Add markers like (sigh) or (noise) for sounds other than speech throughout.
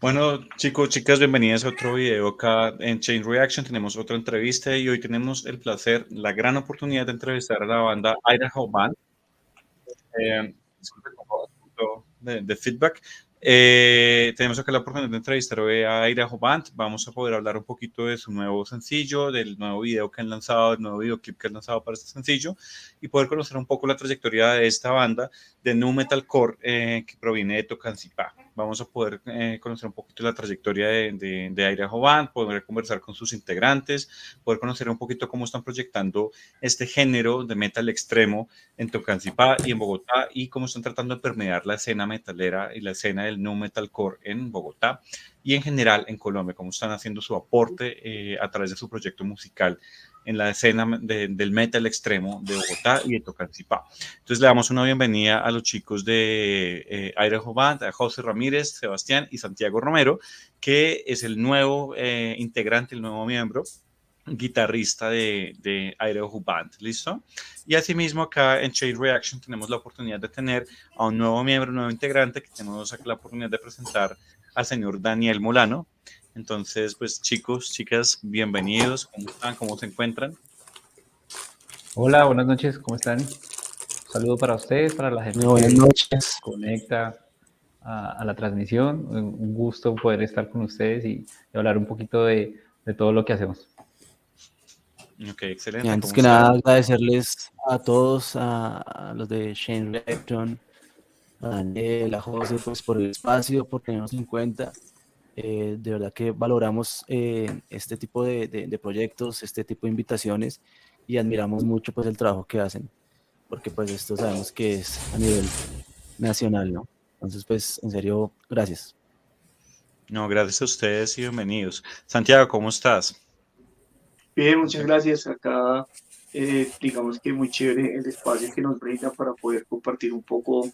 Bueno, chicos, chicas, bienvenidas a otro video acá en Chain Reaction. Tenemos otra entrevista y hoy tenemos el placer, la gran oportunidad de entrevistar a la banda Idaho Band. Eh, de, de feedback. Eh, tenemos acá la oportunidad de entrevistar hoy a Idaho Band. Vamos a poder hablar un poquito de su nuevo sencillo, del nuevo video que han lanzado, del nuevo videoclip que han lanzado para este sencillo y poder conocer un poco la trayectoria de esta banda de nu metalcore eh, que proviene de Tocancipá. Vamos a poder eh, conocer un poquito la trayectoria de, de, de Band, poder conversar con sus integrantes, poder conocer un poquito cómo están proyectando este género de metal extremo en Tocancipá y en Bogotá y cómo están tratando de permear la escena metalera y la escena del nu metalcore en Bogotá y en general en Colombia, cómo están haciendo su aporte eh, a través de su proyecto musical en la escena de, del metal extremo de Bogotá y de Tocancipá. Entonces le damos una bienvenida a los chicos de eh, Idaho Band, a José Ramírez, Sebastián y Santiago Romero, que es el nuevo eh, integrante, el nuevo miembro guitarrista de, de Idaho Band, ¿listo? Y asimismo acá en Chain Reaction tenemos la oportunidad de tener a un nuevo miembro, un nuevo integrante, que tenemos acá la oportunidad de presentar al señor Daniel Molano. Entonces, pues chicos, chicas, bienvenidos, ¿cómo están? ¿Cómo se encuentran? Hola, buenas noches, ¿cómo están? Un saludo para ustedes, para la gente buenas que noches. conecta a, a, la transmisión. Un gusto poder estar con ustedes y, y hablar un poquito de, de todo lo que hacemos. Ok, excelente. Y antes que nada, agradecerles a todos, a, a los de Shane Recton, a Daniel, a José, pues por el espacio, por tenernos en cuenta. Eh, de verdad que valoramos eh, este tipo de, de, de, proyectos, este tipo de invitaciones y admiramos mucho pues el trabajo que hacen, porque pues esto sabemos que es a nivel nacional, ¿no? Entonces pues en serio, gracias. No, gracias a ustedes y bienvenidos. Santiago, ¿cómo estás? Bien, muchas gracias. Acá, eh, digamos que muy chévere el espacio que nos brinda para poder compartir un poco,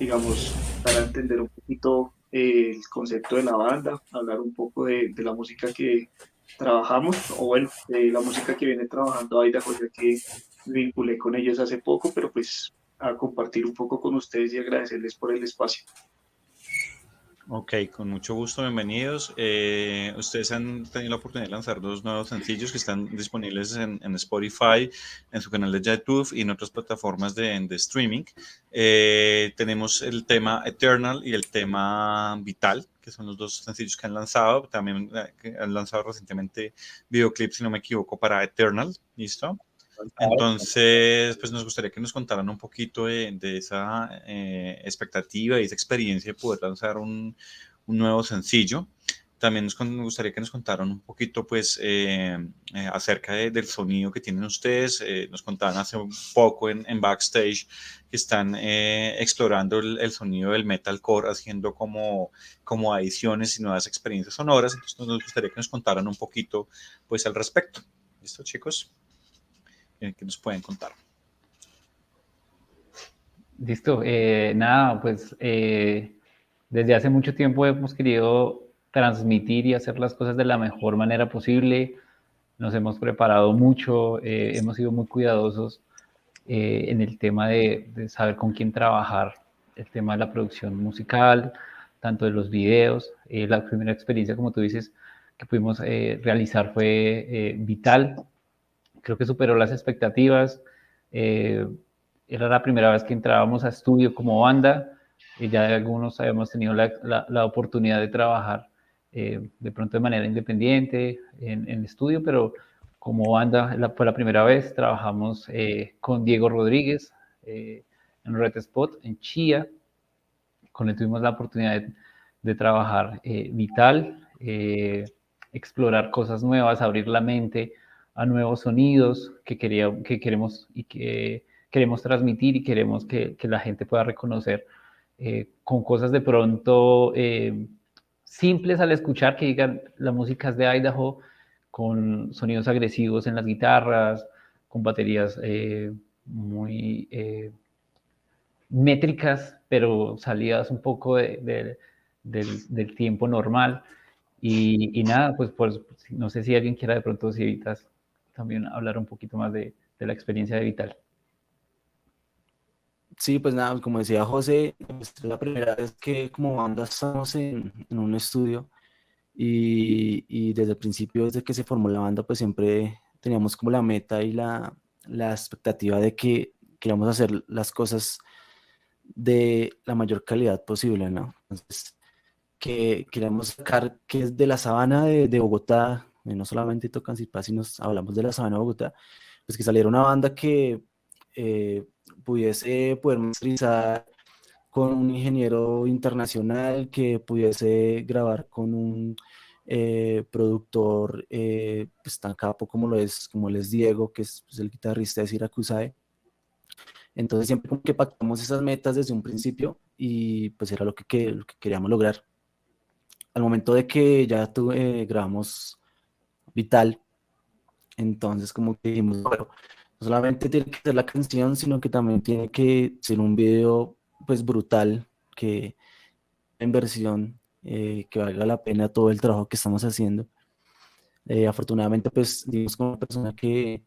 digamos, para entender un poquito eh, el concepto de la banda, hablar un poco de, de, la música que trabajamos, o bueno, de la música que viene trabajando Idaho, ya que vinculé con ellos hace poco, pero pues a compartir un poco con ustedes y agradecerles por el espacio. Ok, con mucho gusto, bienvenidos. Eh, ustedes han tenido la oportunidad de lanzar dos nuevos sencillos que están disponibles en, Spotify, en su canal de YouTube y en otras plataformas de, de streaming. Eh, tenemos el tema Eternal y el tema Vital, que son los dos sencillos que han lanzado. También eh, han lanzado recientemente videoclips, si no me equivoco, para Eternal. ¿Listo? Entonces, pues nos gustaría que nos contaran un poquito de, de esa eh, expectativa y esa experiencia de poder lanzar un, un nuevo sencillo. También nos, gustaría que nos contaran un poquito, pues, eh, eh, acerca de, del sonido que tienen ustedes. Eh, nos contaban hace un poco en, en backstage que están explorando el, el, sonido del metalcore, haciendo como, como adiciones y nuevas experiencias sonoras. Entonces, nos gustaría que nos contaran un poquito, pues, al respecto. ¿Listo, chicos? Que nos pueden contar. Listo, eh, nada, pues eh, desde hace mucho tiempo hemos querido transmitir y hacer las cosas de la mejor manera posible. Nos hemos preparado mucho, eh, hemos sido muy cuidadosos eh, en el tema de, de, saber con quién trabajar, el tema de la producción musical, tanto de los videos. Eh, la primera experiencia, como tú dices, que pudimos realizar fue vital, creo que superó las expectativas. Eh, era la primera vez que entrábamos a estudio como banda y ya algunos habíamos tenido la, la, la oportunidad de trabajar eh, de pronto de manera independiente en, en estudio, pero como banda la, fue la primera vez. Trabajamos eh, con Diego Rodríguez eh, en Red Spot en Chía. Con él tuvimos la oportunidad de, de trabajar eh, vital, explorar cosas nuevas, abrir la mente a nuevos sonidos que, quería, que queremos y que queremos transmitir y queremos que, que la gente pueda reconocer eh, con cosas de pronto eh, simples al escuchar, que digan la música es de Idaho, con sonidos agresivos en las guitarras, con baterías eh, muy eh, métricas, pero salidas un poco de, de, del, del, tiempo normal. Y, y, nada, pues, pues no sé si alguien quiera de pronto, si evitas también hablar un poquito más de, de la experiencia de Vital. sí, pues nada, como decía José, es la primera vez que como banda estamos en, en un estudio y, y, desde el principio, desde que se formó la banda, pues siempre teníamos como la meta y la, la expectativa de que queríamos hacer las cosas de la mayor calidad posible, ¿no? Entonces, que queremos sacar que es de la sabana de, de Bogotá, no solamente tocan si nos hablamos de la sabana de Bogotá, pues que saliera una banda que eh, pudiese poder masterizar con un ingeniero internacional, que pudiese grabar con un eh, productor eh, pues tan capo como lo es, como es Diego, que es pues, el guitarrista de Siracusae. Entonces siempre como que pactamos esas metas desde un principio y pues era lo que, que queríamos lograr. Al momento de que ya tuve, grabamos Vital, entonces como que dijimos, bueno, no solamente tiene que ser la canción, sino que también tiene que ser un video pues brutal, que en versión eh, que valga la pena todo el trabajo que estamos haciendo. Eh, afortunadamente pues dimos una persona que,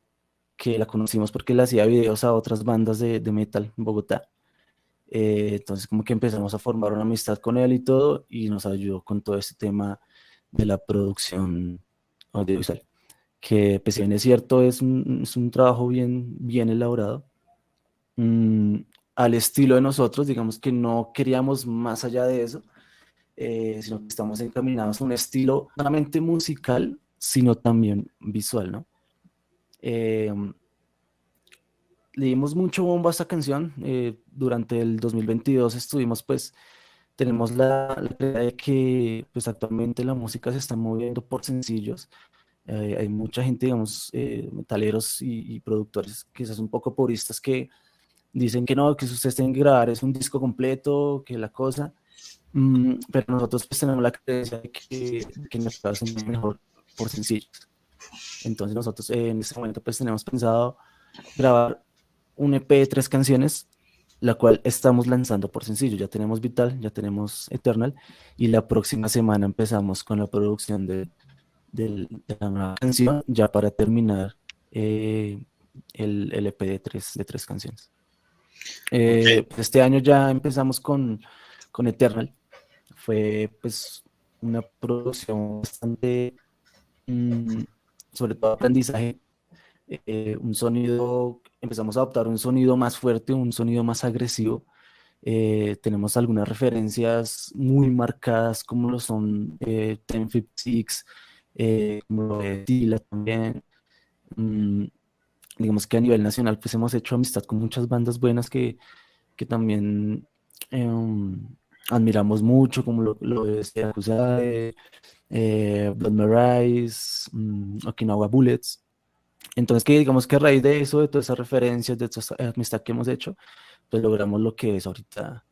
que la conocimos porque le hacía videos a otras bandas de, de metal en Bogotá. Eh, entonces como que empezamos a formar una amistad con él y todo y nos ayudó con todo este tema de la producción audiovisual que pues si bien es cierto, es un, es un trabajo bien, bien elaborado, mm, al estilo de nosotros, digamos que no queríamos más allá de eso, eh, sino que estamos encaminados a un estilo no solamente musical, sino también visual, ¿no? Eh, le dimos mucho bombo a esta canción, eh, durante el 2022 estuvimos pues, tenemos la, la idea de que pues actualmente la música se está moviendo por sencillos, eh, hay mucha gente, digamos, eh, metaleros y, productores que son un poco puristas que dicen que no, que ustedes tienen que grabar es un disco completo, que la cosa. Mm, pero nosotros pues tenemos la creencia de que, que caso es mejor por sencillos. Entonces nosotros eh, en este momento pues tenemos pensado grabar un EP de tres canciones, la cual estamos lanzando por sencillo. Ya tenemos Vital, ya tenemos Eternal y la próxima semana empezamos con la producción de de la nueva canción, ya para terminar eh, el, el, EP de tres, de tres canciones. Eh, este año ya empezamos con, con Eternal. Fue pues una producción bastante, mm, sobre todo aprendizaje, eh, un sonido, empezamos a adoptar un sonido más fuerte, un sonido más agresivo. tenemos algunas referencias muy marcadas como lo son eh, 1056, eh, como lo de Tila también. Mm, digamos que a nivel nacional pues hemos hecho amistad con muchas bandas buenas que, que también em, admiramos mucho, como lo, lo de Siracusae, eh, Blood Marais, mm, Okinawa Bullets. Entonces, que digamos que a raíz de eso, de todas esas referencias, de toda esa amistad que hemos hecho, pues logramos lo que es ahorita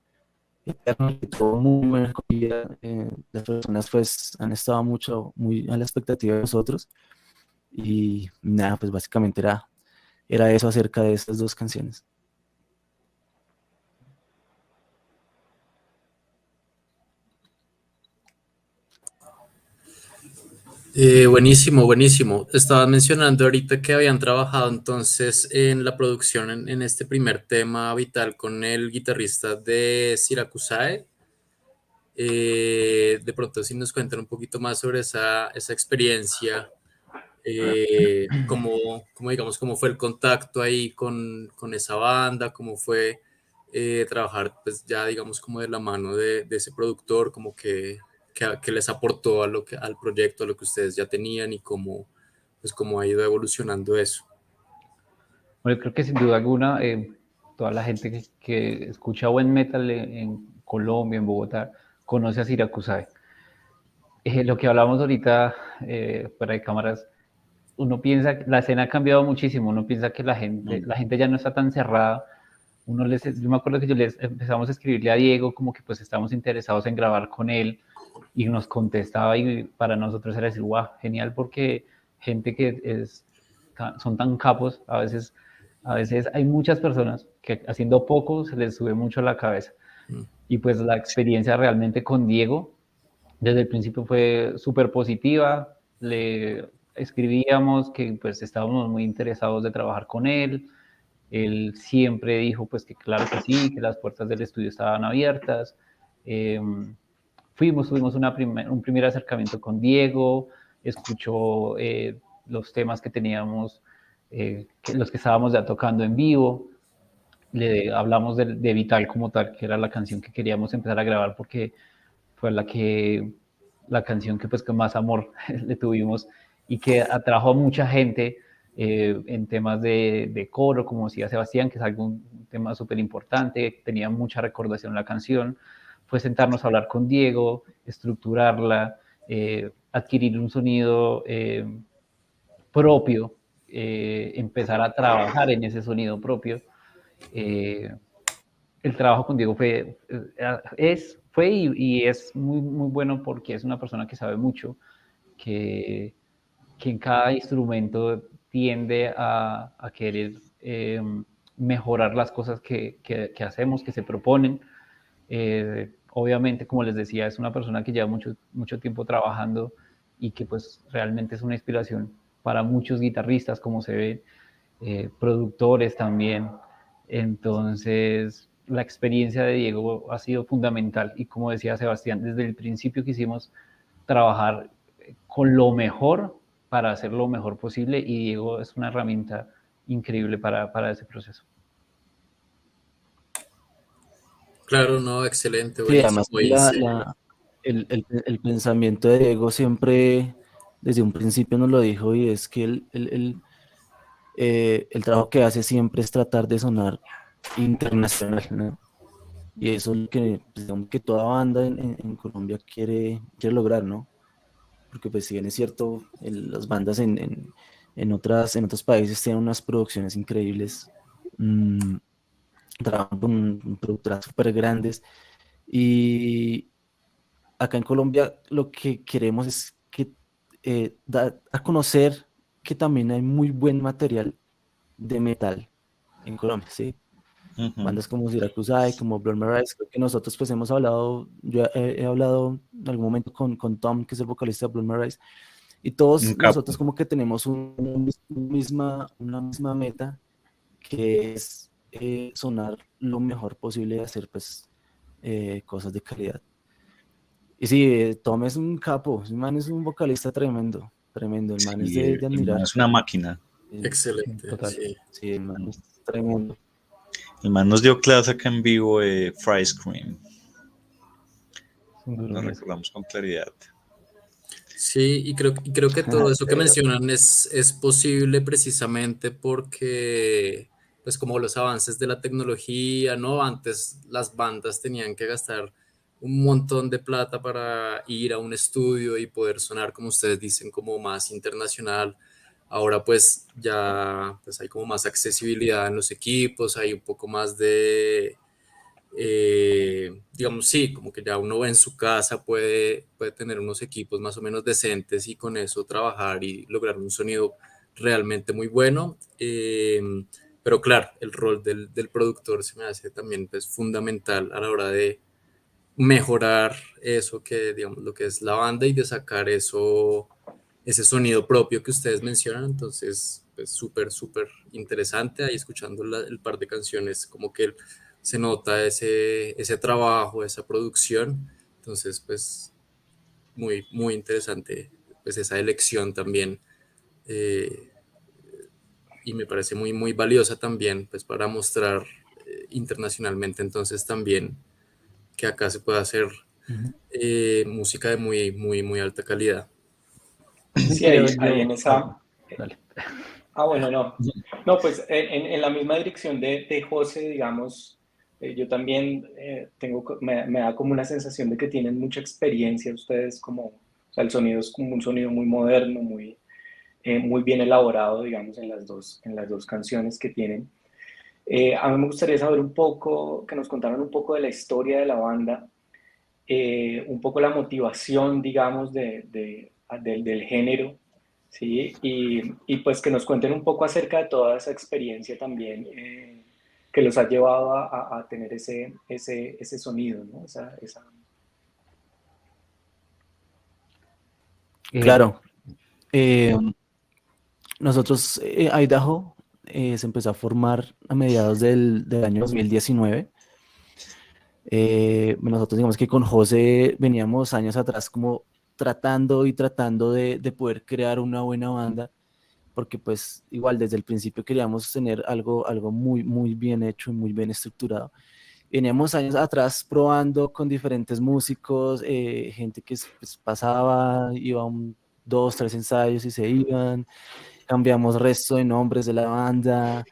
muy buena acogida. Eh, las personas pues han estado mucho, muy a la expectativa de nosotros. Y nada, pues básicamente era, era eso acerca de estas dos canciones. Eh, buenísimo, buenísimo. Estabas mencionando ahorita que habían trabajado entonces en la producción en, este primer tema vital con el guitarrista de Siracusae. Eh, de pronto, si nos cuentan un poquito más sobre esa, esa experiencia, eh, cómo, digamos, cómo fue el contacto ahí con, con esa banda, cómo fue trabajar, pues ya digamos, como de la mano de, de ese productor, como que que, les aportó a lo que, al proyecto, a lo que ustedes ya tenían y cómo, pues, cómo ha ido evolucionando eso. Bueno, creo que sin duda alguna, eh, toda la gente que, escucha buen metal en, Colombia, en Bogotá, conoce a Siracusae. Eh, lo que hablamos ahorita eh, fuera de cámaras, uno piensa, la escena ha cambiado muchísimo, uno piensa que la gente, la gente ya no está tan cerrada. Uno les, yo me acuerdo que yo les empezamos a escribirle a Diego como que pues estamos interesados en grabar con él, y nos contestaba y para nosotros era decir, wow, genial porque gente que es, son tan capos, a veces, a veces hay muchas personas que haciendo poco se les sube mucho la cabeza. Mm. Y pues la experiencia realmente con Diego desde el principio fue súper positiva, le escribíamos que pues estábamos muy interesados de trabajar con él Él siempre dijo pues que claro que sí, que las puertas del estudio estaban abiertas. Em, fuimos, tuvimos una un primer acercamiento con Diego, escuchó eh, los temas que teníamos, eh, los que estábamos ya tocando en vivo. Le hablamos de, de Vital como tal, que era la canción que queríamos empezar a grabar porque fue la que la canción que pues con más amor (laughs) le tuvimos y que atrajo a mucha gente eh, en temas de, de, coro, como decía Sebastián, que es algún tema súper importante, tenía mucha recordación la canción, fue sentarnos a hablar con Diego, estructurarla, eh, adquirir un sonido eh, propio, empezar a trabajar en ese sonido propio. el trabajo con Diego fue, es, fue y, es muy, muy bueno porque es una persona que sabe mucho, que, que en cada instrumento tiende a, querer eh, mejorar las cosas que, que, hacemos, que se proponen. Eh, obviamente, como les decía, es una persona que lleva mucho, mucho tiempo trabajando y que pues realmente es una inspiración para muchos guitarristas, como se ve, eh, productores también. Entonces, la experiencia de Diego ha sido fundamental y como decía Sebastián, desde el principio quisimos trabajar con lo mejor para hacer lo mejor posible y Diego es una herramienta increíble para, para ese proceso. Claro, no, excelente. Sí, además el, el, el, pensamiento de Diego siempre desde un principio nos lo dijo y es que el, el, eh, el trabajo que hace siempre es tratar de sonar internacional, ¿no? Y eso es lo que, pues, que toda banda en, en, Colombia quiere, quiere lograr, ¿no? Porque pues si bien es cierto, las bandas en, en, otras, en otros países tienen unas producciones increíbles, mmm, trabajan con productoras súper grandes y acá en Colombia lo que queremos es que eh, dar a conocer que también hay muy buen material de metal en Colombia, ¿sí? Bandas como Syracuse como Blood Rise, creo que nosotros pues hemos hablado, yo he, hablado en algún momento con, con, Tom, que es el vocalista de Blood Rise, y todos nosotros como que tenemos un, misma, una misma meta, que es eh, sonar lo mejor posible y hacer pues eh, cosas de calidad. Y sí, eh, Tom es un capo, el man es un vocalista tremendo, tremendo, el man es de, admirar. es una máquina. Excelente. Sí. sí, el man es tremendo. El man nos dio clase acá en vivo de Fry Scream. Lo recordamos con claridad. Sí, y creo, creo que todo eso que mencionan es, es posible precisamente porque, pues como los avances de la tecnología, ¿no? Antes las bandas tenían que gastar un montón de plata para ir a un estudio y poder sonar, como ustedes dicen, como más internacional Ahora pues ya pues hay como más accesibilidad en los equipos, hay un poco más de, eh, digamos, sí, como que ya uno en su casa puede, puede tener unos equipos más o menos decentes y con eso trabajar y lograr un sonido realmente muy bueno. Em, pero claro, el rol del, del, productor se me hace también pues, fundamental a la hora de mejorar eso que, digamos, lo que es la banda y de sacar eso ese sonido propio que ustedes mencionan, entonces, pues súper, súper interesante. Ahí escuchando el par de canciones, como que se nota ese, ese trabajo, esa producción, entonces, pues, muy, muy interesante, pues esa elección también, eh, y me parece muy, muy valiosa también, pues para mostrar eh, internacionalmente, entonces también que acá se pueda hacer eh, música de muy, muy, muy alta calidad. Sí, ahí, en esa... Ah, bueno, no. No, pues en, en la misma dirección de, de José, digamos, eh, yo también eh, tengo, me, me, da como una sensación de que tienen mucha experiencia ustedes como, o sea, el sonido es como un sonido muy moderno, muy, eh, muy bien elaborado, digamos, en las dos, en las dos canciones que tienen. a mí me gustaría saber un poco, que nos contaran un poco de la historia de la banda, un poco la motivación, digamos, de, de del, del género, ¿sí? Y, y, pues que nos cuenten un poco acerca de toda esa experiencia también eh, que los ha llevado a, a, tener ese, ese, ese sonido, ¿no? Esa, esa... Claro. Eh, nosotros, eh, Idaho, eh, se empezó a formar a mediados del, del año 2019. Eh, nosotros digamos que con José veníamos años atrás como tratando y tratando de, de, poder crear una buena banda, porque pues igual desde el principio queríamos tener algo, algo muy, muy bien hecho y muy bien estructurado. Veníamos años atrás probando con diferentes músicos, eh, gente que pues, pasaba, iba un, dos, tres ensayos y se iban, cambiamos resto de nombres de la banda,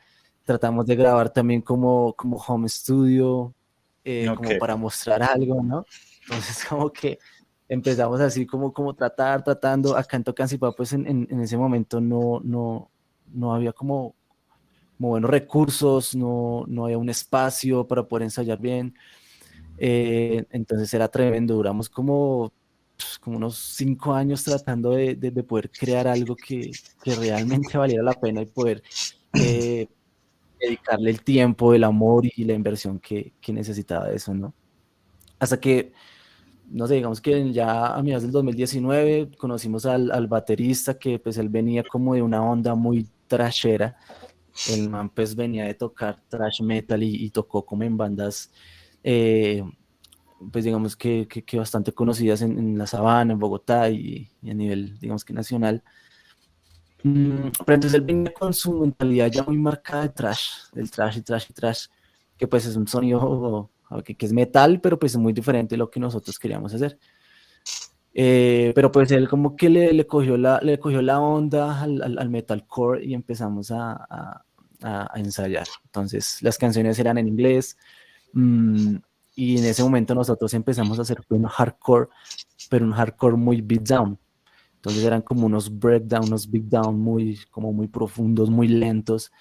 tratamos de grabar también como, como home studio, eh, como para mostrar algo, ¿no? Entonces (laughs) como que empezamos así como, como tratar, tratando, acá en Tocancipá, pues en, en, en, ese momento no, no, no había como, como buenos recursos, no, no había un espacio para poder ensayar bien, eh, entonces era tremendo, duramos como, pues, como unos cinco años tratando de, de, de poder crear algo que, que, realmente valiera la pena y poder eh, dedicarle el tiempo, el amor y la inversión que, que necesitaba eso, ¿no? Hasta que no sé, digamos que ya a mediados del 2019 conocimos al, al, baterista que pues él venía como de una onda muy trashera. El man pues venía de tocar trash metal y, y tocó como en bandas eh, pues digamos que, que, que bastante conocidas en, en, La Sabana, en Bogotá y, y, a nivel digamos que nacional. Mm, pero entonces él venía con su mentalidad ya muy marcada de trash, del trash y trash y trash, que pues es un sonido (laughs) que, que, es metal, pero pues es muy diferente de lo que nosotros queríamos hacer. Eh, pero pues él como que le, le, cogió, la, le cogió la onda al, al, al metalcore y empezamos a, a, a, ensayar. Entonces las canciones eran en inglés mmm, y en ese momento nosotros empezamos a hacer un hardcore, pero un hardcore muy beat down. Entonces eran como unos breakdown, unos beat down muy, como muy profundos, muy lentos.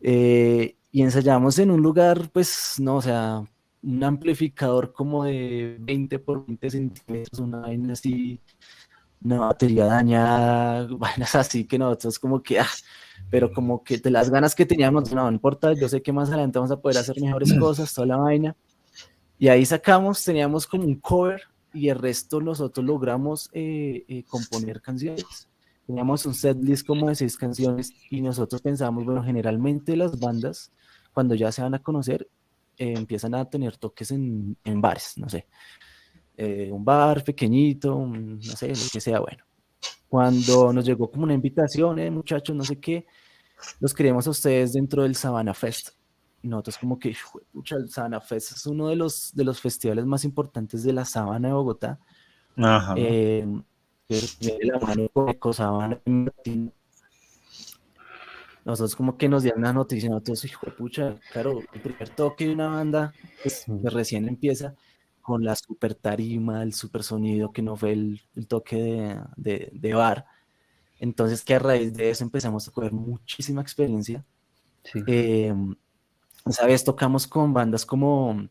Eh, y ensayamos en un lugar, pues, no, o sea, un amplificador como de 20 por 20 centímetros, una vaina así, una batería dañada, (laughs) vainas así que nosotros como que, ah, pero como que de las ganas que teníamos, no, no importa, yo sé que más adelante vamos a poder hacer mejores cosas, toda la vaina. Y ahí sacamos, teníamos como un cover y el resto nosotros logramos eh, eh, componer canciones. Teníamos un set list como de seis canciones y nosotros pensamos, bueno, generalmente las bandas, cuando ya se van a conocer, eh, empiezan a tener toques en, en bares, no sé, un bar pequeñito, no sé, lo que sea, bueno. Cuando nos llegó como una invitación, muchachos, no sé qué, los queremos a ustedes dentro del Savannah Fest. Y nosotros como que, pucha, el Savannah Fest es uno de los, de los festivales más importantes de la Sabana de Bogotá. Ajá. Eh, la mano Sabana nosotros como que nos dieron la noticia, nosotros, hijo de pucha, claro, el primer toque de una banda pues, que recién empieza con la super tarima, el super sonido, que no fue el, el toque de, de, de, bar. Entonces que a raíz de eso empezamos a coger muchísima experiencia. Sí. Eh, esa vez tocamos con bandas como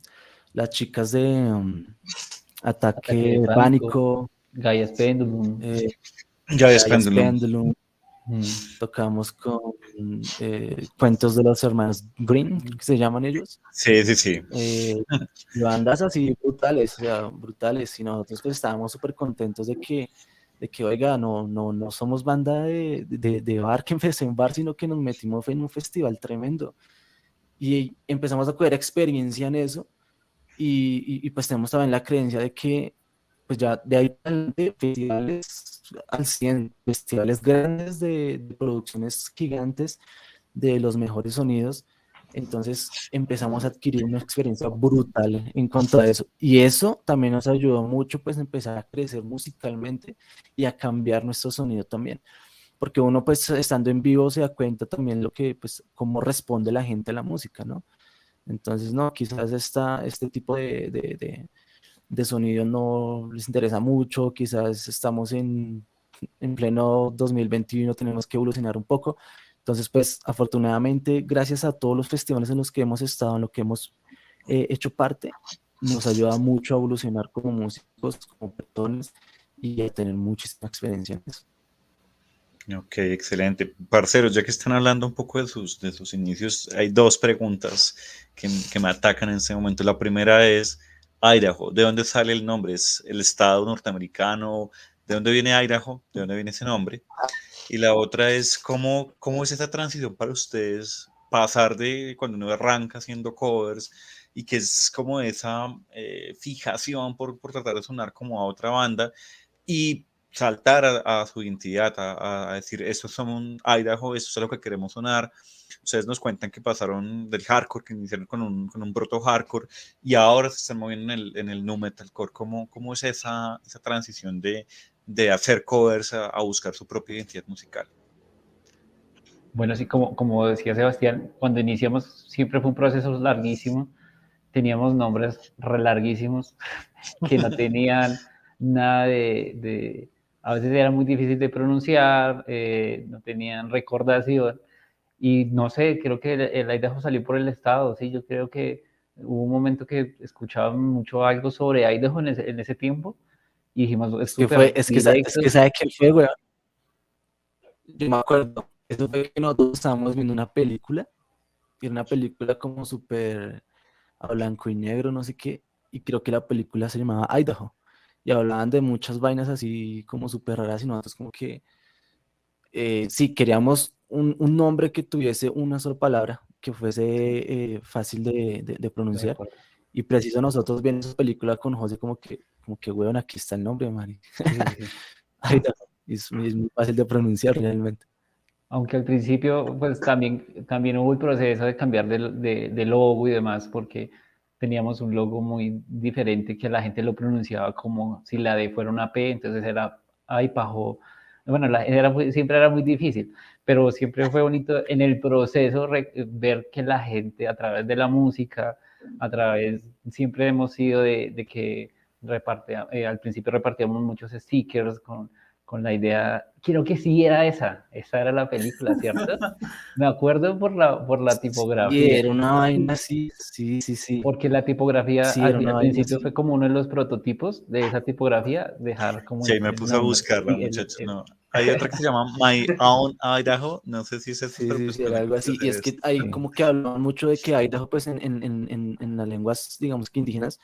las chicas de um, Ataque, Ataque Pánico, Gaia Pendulum, eh, Gaia Pendulum. Mm. Tocamos con eh, cuentos de los hermanos Green, que se llaman ellos. Sí, sí, sí. Eh, bandas así brutales, o sea, brutales. Y nosotros pues estábamos súper contentos de que, de que, oiga, no, no, no somos banda de, de, de bar que empecé en bar, sino que nos metimos en un festival tremendo. Y empezamos a coger experiencia en eso. Y, y, y pues tenemos también la creencia de que, pues ya de ahí adelante, festivales al 100 festivales grandes de, de, producciones gigantes de los mejores sonidos. Entonces empezamos a adquirir una experiencia brutal en cuanto a eso. Y eso también nos ayudó mucho pues a empezar a crecer musicalmente y a cambiar nuestro sonido también. Porque uno pues estando en vivo se da cuenta también lo que pues cómo responde la gente a la música, ¿no? Entonces, no, quizás esta, este tipo de, de, de de sonido no les interesa mucho, quizás estamos en, en pleno 2021, tenemos que evolucionar un poco. Entonces, pues afortunadamente, gracias a todos los festivales en los que hemos estado, en los que hemos eh, hecho parte, nos ayuda mucho a evolucionar como músicos, como personas y a tener muchísima experiencia en eso. Ok, excelente. Parceros, ya que están hablando un poco de sus, de sus inicios, hay dos preguntas que, que me atacan en este momento. La primera es, Idaho, ¿de dónde sale el nombre? ¿Es el estado norteamericano? ¿De dónde viene Idaho? ¿De dónde viene ese nombre? Y la otra es cómo, cómo es esta transición para ustedes, pasar de cuando uno arranca haciendo covers y que es como esa eh, fijación por, por, tratar de sonar como a otra banda y saltar a, su identidad, a, decir, esto es un Idaho, esto es lo que queremos sonar. Ustedes nos cuentan que pasaron del hardcore, que iniciaron con un, con un proto hardcore y ahora se están moviendo en el, en nu metalcore. ¿Cómo, es esa, transición de, hacer covers a, buscar su propia identidad musical? Bueno, como, como decía Sebastián, cuando iniciamos siempre fue un proceso larguísimo. Teníamos nombres re larguísimos (laughs) que no tenían nada de a veces era muy difícil de pronunciar, eh, no tenían recordación. Y no sé, creo que el, el Idaho salió por el estado, sí, yo creo que hubo un momento que escuchaba mucho algo sobre Idaho en ese, en ese tiempo y dijimos, es, que, fue, es, que, es que sabe que fue, güey. Yo me acuerdo, eso fue que nosotros estábamos viendo una película, y era una película como súper a blanco y negro, no sé qué, y creo que la película se llamaba Idaho y hablaban de muchas vainas así como súper raras y nosotros como que eh, sí, queríamos un, un, nombre que tuviese una sola palabra, que fuese eh, fácil de, de, pronunciar. y preciso nosotros viendo esa película con José como que, como que, weón, aquí está el nombre, Mari. (laughs) es, muy fácil de pronunciar realmente. Aunque al principio, pues también, también hubo el proceso de cambiar de, de logo y demás, porque teníamos un logo muy diferente que la gente lo pronunciaba como si la D fuera una P, entonces era ay pajo. Bueno, era, siempre era muy difícil, pero siempre fue bonito en el proceso ver que la gente a través de la música, a través, siempre hemos sido de, de que repartía, eh, al principio repartíamos muchos stickers con con la idea, quiero que sí era esa, esa era la película, ¿cierto? (laughs) Me acuerdo por la, por la tipografía. Sí, era una vaina así, sí, sí, sí. Porque la tipografía al, principio fue como uno de los prototipos de esa tipografía, dejar como... Sí, me puse a buscarla, muchachos, no. Hay otra que se llama My Own Idaho, no sé si es sí, sí, sí, algo así. Y es que hay como que hablaban mucho de que Idaho, pues en, en, en, en las lenguas, digamos que indígenas,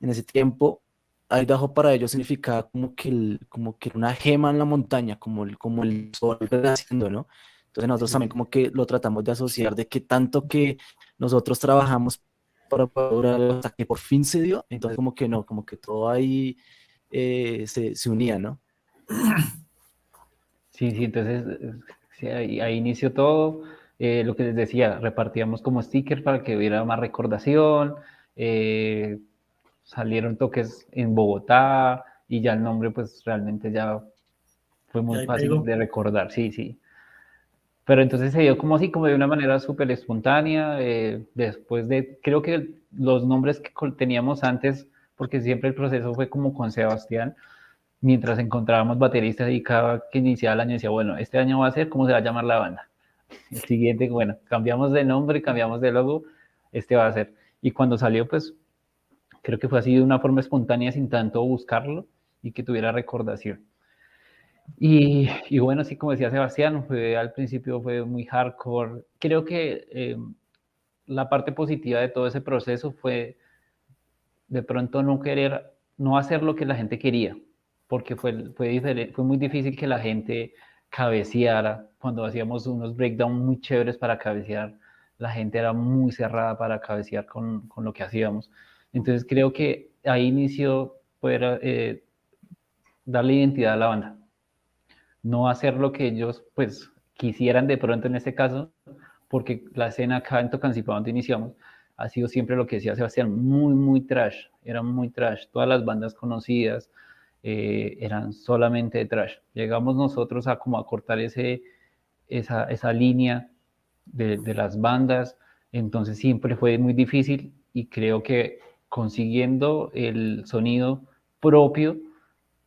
en ese tiempo Idaho para ellos significaba como que, el, como que una gema en la montaña, como el, como el sol haciendo, ¿no? Entonces nosotros también como que lo tratamos de asociar de que tanto que nosotros trabajamos para poder hasta que por fin se dio, entonces como que no, como que todo ahí eh, se, se, unía, ¿no? (clears throat) Sí, sí, entonces ahí, ahí, inició todo. Eh, lo que les decía, repartíamos como stickers para que hubiera más recordación. Eh, salieron toques en Bogotá y ya el nombre pues realmente ya fue muy fácil de recordar, sí, sí. Pero entonces se dio como así, como de una manera súper espontánea, eh, después de, creo que los nombres que teníamos antes, porque siempre el proceso fue como con Sebastián, mientras encontrábamos bateristas y cada que iniciaba el año decía, bueno, este año va a ser, ¿cómo se va a llamar la banda? El siguiente, bueno, cambiamos de nombre, cambiamos de logo, este va a ser. Y cuando salió, pues Creo que fue así de una forma espontánea sin tanto buscarlo y que tuviera recordación. Y, y bueno, así como decía Sebastián, fue, al principio fue muy hardcore. Creo que eh, la parte positiva de todo ese proceso fue de pronto no querer, no hacer lo que la gente quería, porque fue, fue, fue muy difícil que la gente cabeceara. Cuando hacíamos unos breakdowns muy chéveres para cabecear, la gente era muy cerrada para cabecear con, con lo que hacíamos. Entonces creo que ahí inició poder eh, darle identidad a la banda. No hacer lo que ellos pues quisieran de pronto en este caso, porque la escena acá en Tocancipá donde iniciamos ha sido siempre lo que decía Sebastián, muy, muy trash, era muy trash. Todas las bandas conocidas eh, eran solamente de trash. Llegamos nosotros a como a cortar ese, esa, esa línea de, de las bandas, entonces siempre fue muy difícil y creo que consiguiendo el sonido propio,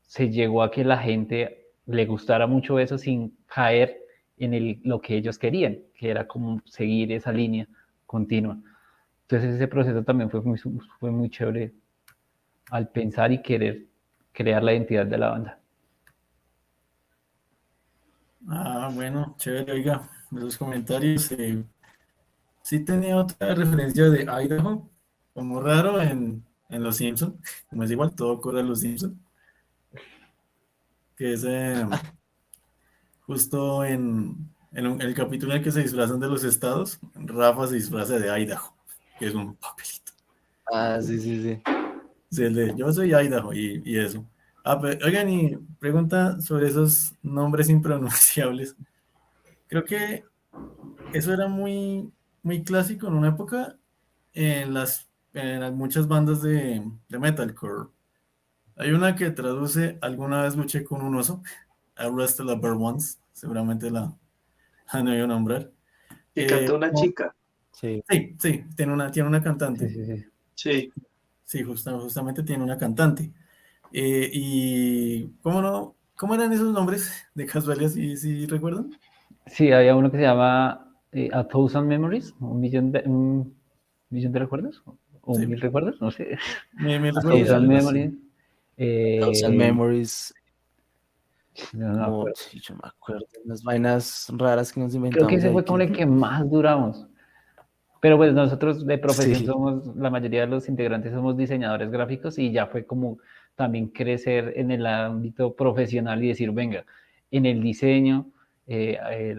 se llegó a que la gente le gustara mucho eso sin caer en el, lo que ellos querían, que era como seguir esa línea continua. Entonces ese proceso también fue muy, fue muy chévere al pensar y querer crear la identidad de la banda. Ah, bueno, chévere, oiga, de los comentarios. Eh, sí tenía otra referencia de Idaho, como raro en, en Los Simpsons, como es igual, todo ocurre en Los Simpsons, que es eh, justo en, en, el capítulo en el que se disfrazan de los estados, Rafa se disfraza de Idaho, que es un papelito. Ah, sí, sí, sí. yo soy Idaho y, y eso. Ah, pero, oigan, y pregunta sobre esos nombres impronunciables. Creo que eso era muy, muy clásico en una época en las, en muchas bandas de, de metalcore. Hay una que traduce, alguna vez luché con un oso, Arrest the Bear Once, seguramente la han oído nombrar. Y canta una chica. Sí. sí, sí, tiene una, tiene una cantante. Sí, sí, sí. Sí, justamente tiene una cantante. Eh, y, ¿cómo no? ¿Cómo eran esos nombres de casualidad, si, si recuerdan? Sí, había uno que se llama eh, A Thousand Memories, un millón de, un millón de recuerdos, o mil recuerdos, no sé. Mil, (laughs) recuerdos. Thousand Memories. Eh, thousand Memories. No, no yo me acuerdo, las vainas raras que nos inventamos. Creo que ese fue como el que más duramos. Pero pues nosotros de profesión somos, la mayoría de los integrantes somos diseñadores gráficos y ya fue como también crecer en el ámbito profesional y decir, venga, en el diseño, eh, eh,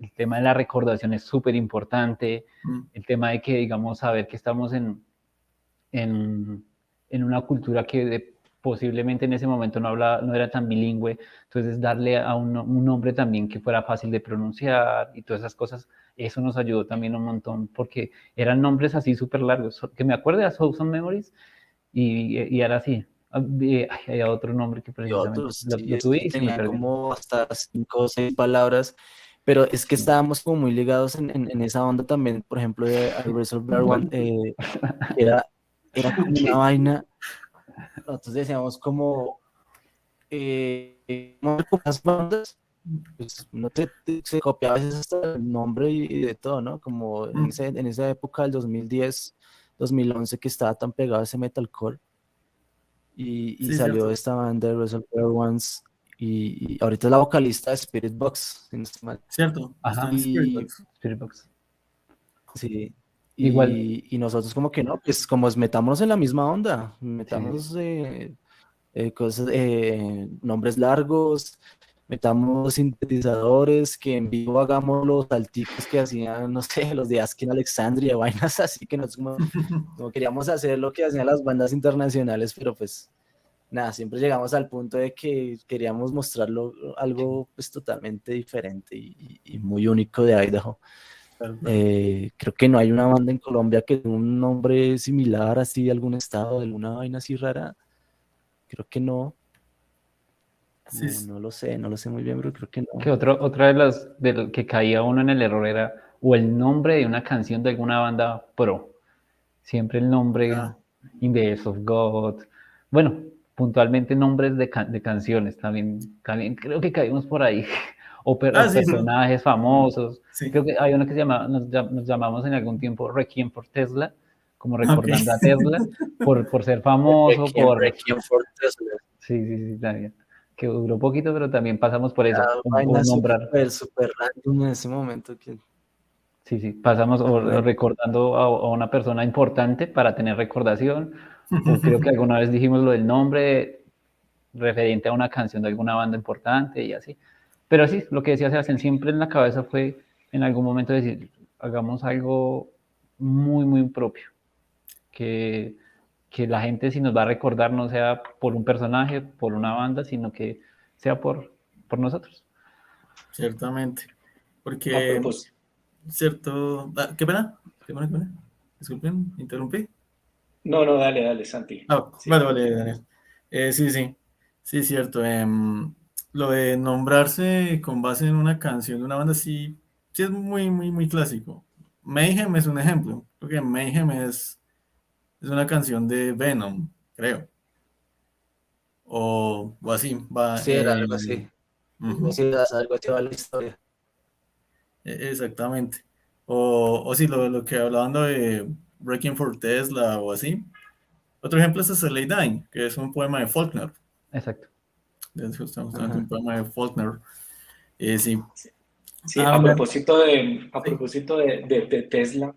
el tema de la recordación es súper importante, mm. el tema de que, digamos, saber que estamos en, en, en una cultura que posiblemente en ese momento no, hablaba, no era tan bilingüe, entonces darle a un, un, nombre también que fuera fácil de pronunciar y todas esas cosas, eso nos ayudó también un montón, porque eran nombres así súper largos, que me acuerdo de Souls Memories y, y era así, hay otro nombre que precisamente otros, lo, tenía como hasta cinco o seis palabras, pero es que estábamos como muy ligados en, en, esa onda también, por ejemplo, de Resolver One, eh, era, era como una (laughs) vaina, nosotros decíamos como, eh, las bandas, pues no te, se copia a veces hasta el nombre y, de todo, ¿no? Como en, mm. ese, en esa época del 2010, 2011 que estaba tan pegado ese metalcore y, salió esta banda de Wrestle Ones y, ahorita es la vocalista de Spirit Box, si no estoy mal. Cierto. Ajá, Spirit Box. Sí. Igual. Y, nosotros como que no, pues como metámonos en la misma onda, metamos eh, eh, cosas, eh, nombres largos, metamos sintetizadores, que en vivo hagamos los salticos que hacían, no sé, (laughs) los de Askin Alexandria, (laughs) vainas así que nosotros (laughs) como, queríamos hacer lo que hacían las bandas internacionales, pero pues nada, siempre llegamos al punto de que queríamos mostrarlo algo pues totalmente diferente y, muy único de Idaho. Eh, creo que no hay una banda en Colombia que tenga un nombre similar así de algún estado, de alguna vaina así rara. Creo que no. No, lo sé, no lo sé muy bien, pero creo que no. Que otro, otra de las de que caía uno en el error era o el nombre de una canción de alguna banda pro. Siempre el nombre ah. In the of God. Bueno, puntualmente nombres de, de canciones también, también creo que caímos por ahí. (laughs) O ah, personajes famosos. Creo que hay uno que se llama, nos, llamamos en algún tiempo Requiem por Tesla, como recordando a Tesla, por, por ser (laughs) famoso, por... Requiem for Tesla. Sí, sí, sí, también que duró poquito, pero también pasamos por eso. nombrar. Super, random en ese momento. Que... Sí, sí, pasamos recordando a, una persona importante para tener recordación. (laughs) creo que alguna vez dijimos lo del nombre referente a una canción de alguna banda importante y así. Pero sí, lo que decía Sebastián, siempre en la cabeza fue en algún momento decir, hagamos algo muy, muy propio. Que que la gente si nos va a recordar no sea por un personaje, por una banda, sino que sea por, por nosotros. Ciertamente. Porque, cierto, ah, ¿qué pena? ¿Qué pena? ¿Qué pena? Disculpen, interrumpí. No, no, dale, dale, Santi. Ah, Vale, vale, Daniel. Eh, sí, sí, sí, cierto. Em, lo de nombrarse con base en una canción de una banda, sí, sí es muy, muy, muy clásico. Mayhem es un ejemplo. Creo que Mayhem es es una canción de Venom, creo. O, o así. Va, sí, era algo así. Sí, algo así va la historia. E, exactamente. O, o sí, lo, lo que hablaban de Breaking for Tesla o así. Otro ejemplo es The Late Dying, que es un poema de Faulkner. Exacto. Es justamente un poema de Faulkner. Eh, sí. Sí, ah, a, propósito de, a propósito de, de, de Tesla,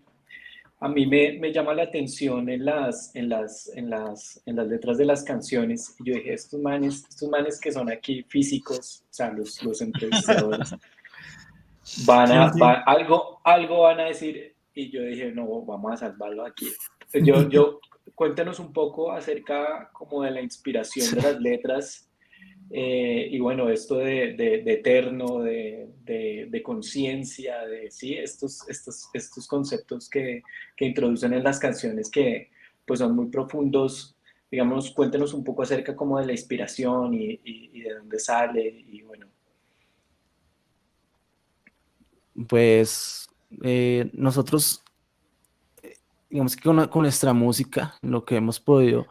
a mí me, me, llama la atención en las, en, las, en, las, en las letras de las canciones. Yo dije, estos manes, estos manes que son aquí físicos, o sea, los, los entrevistadores, (laughs) van a, algo, algo van a decir. Y yo dije, no, vamos a salvarlo aquí. Yo, yo, cuéntenos un poco acerca como de la inspiración de las (laughs) letras eh, y bueno, esto de, de, eterno, de, de conciencia, de sí, estos, estos, estos conceptos que, que, introducen en las canciones que pues son muy profundos. Digamos, cuéntenos un poco acerca como de la inspiración y, y, de dónde sale y bueno. Pues eh, nosotros, eh, digamos que con, con nuestra música, lo que hemos podido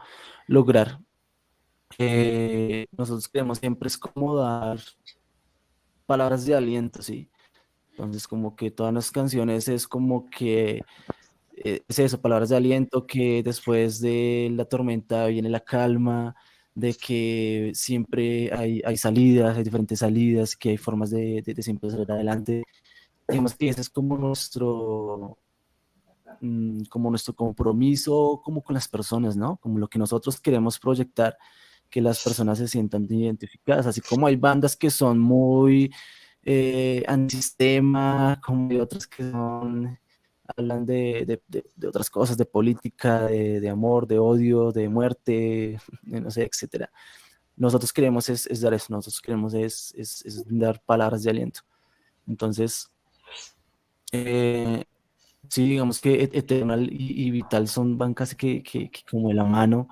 lograr nosotros queremos siempre es como dar palabras de aliento, ¿sí? Entonces, como que todas las canciones es como que eh, es eso, palabras de aliento, que después de la tormenta viene la calma, de que siempre hay, hay salidas, hay diferentes salidas, que hay formas de, de, siempre salir adelante. Digamos que ese es como nuestro, mm, como nuestro compromiso, como con las personas, ¿no? Como lo que nosotros queremos proyectar que las personas se sientan identificadas, así como hay bandas que son muy eh, antisistema, como hay otras que son, hablan de, otras cosas, de política, de, amor, de odio, de muerte, (laughs) no sé, etcétera. Nosotros queremos es, dar eso, nosotros queremos es, dar palabras de aliento. Entonces, eh, sí, digamos que Eternal y, Vital son van casi que, que como de la mano.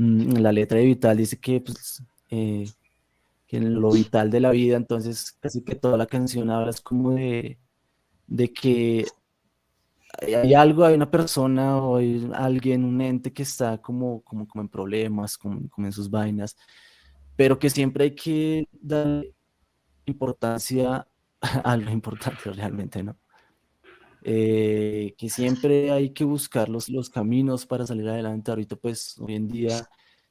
Mm, la letra de Vital dice que, pues, eh, que lo vital de la vida, entonces casi que toda la canción habla es como de, de que hay algo, hay una persona o hay alguien, un ente que está como, como, como en problemas, como, como en sus vainas, pero que siempre hay que dar importancia (laughs) a lo importante realmente, ¿no? Eh, que siempre hay que buscar los, los caminos para salir adelante. Ahorita, pues, hoy en día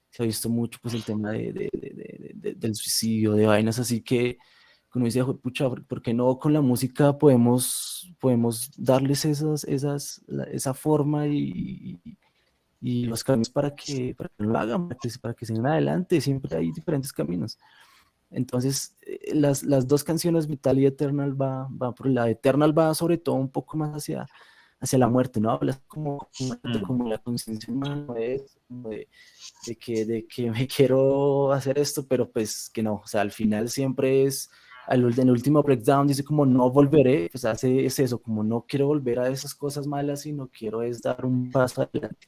se ha visto mucho, pues, el tema de, de, del suicidio, de vainas, así que, como dice, pucha, ¿por qué no con la música podemos, podemos darles esas, esas, esa forma y, y los caminos para que, para que lo hagan, para que, para que sigan adelante? Siempre hay diferentes caminos. Entonces, eh, las, las, dos canciones, Vital y Eternal, va, va por la Eternal va sobre todo un poco más hacia, hacia la muerte, ¿no? Hablas como, como, mm. la conciencia humana, de, de, que, de que me (laughs) quiero hacer esto, pero pues que no, o sea, al final siempre es, al, en el último breakdown dice como no volveré, pues hace es eso, como no quiero volver a esas cosas malas, sino quiero es dar un paso adelante.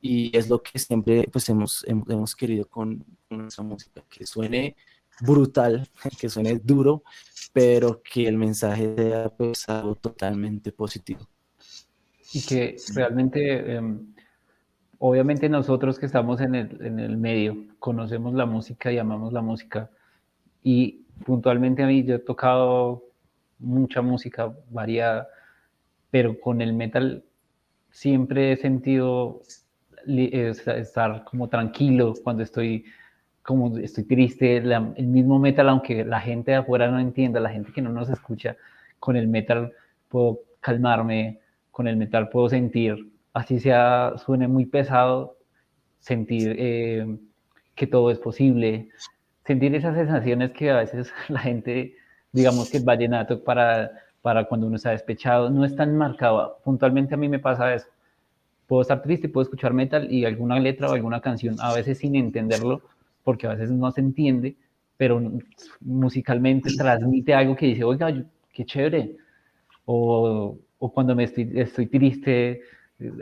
Y es lo que siempre pues hemos, hemos, hemos querido con, con nuestra música, que suene brutal, (laughs) que suene duro, pero que el mensaje sea pues, algo totalmente positivo. Y que realmente, em, obviamente nosotros que estamos en el, en el medio, conocemos la música y amamos la música. Y puntualmente a mí yo he tocado mucha música variada, pero con el metal siempre he sentido estar como tranquilo cuando estoy como estoy triste, el mismo metal, aunque la gente de afuera no entienda, la gente que no nos escucha, con el metal puedo calmarme, con el metal puedo sentir, así sea, suene muy pesado, sentir eh, que todo es posible, sentir esas sensaciones que a veces (laughs) la gente, digamos que el vallenato para, para cuando uno está despechado, no es tan marcado. Puntualmente a mí me pasa eso. Puedo estar triste, puedo escuchar metal y alguna letra o alguna canción, a veces sin entenderlo, porque a veces no se entiende, pero musicalmente transmite algo que dice, oiga, qué chévere. O, o cuando me estoy, estoy triste,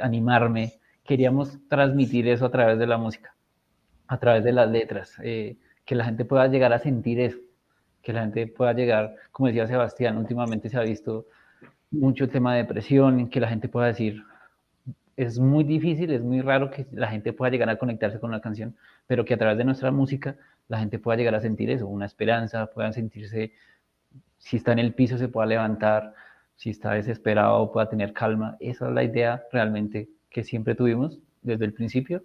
animarme. Queríamos transmitir eso a través de la música, a través de las letras, eh, que la gente pueda llegar a sentir eso, que la gente pueda llegar, como decía Sebastián, últimamente se ha visto mucho el tema de depresión, que la gente pueda decir, es muy difícil, es muy raro que la gente pueda llegar a conectarse con una canción, pero que a través de nuestra música la gente pueda llegar a sentir eso, una esperanza, puedan sentirse, si está en el piso se pueda levantar, si está desesperado pueda tener calma. Esa es la idea realmente que siempre tuvimos desde el principio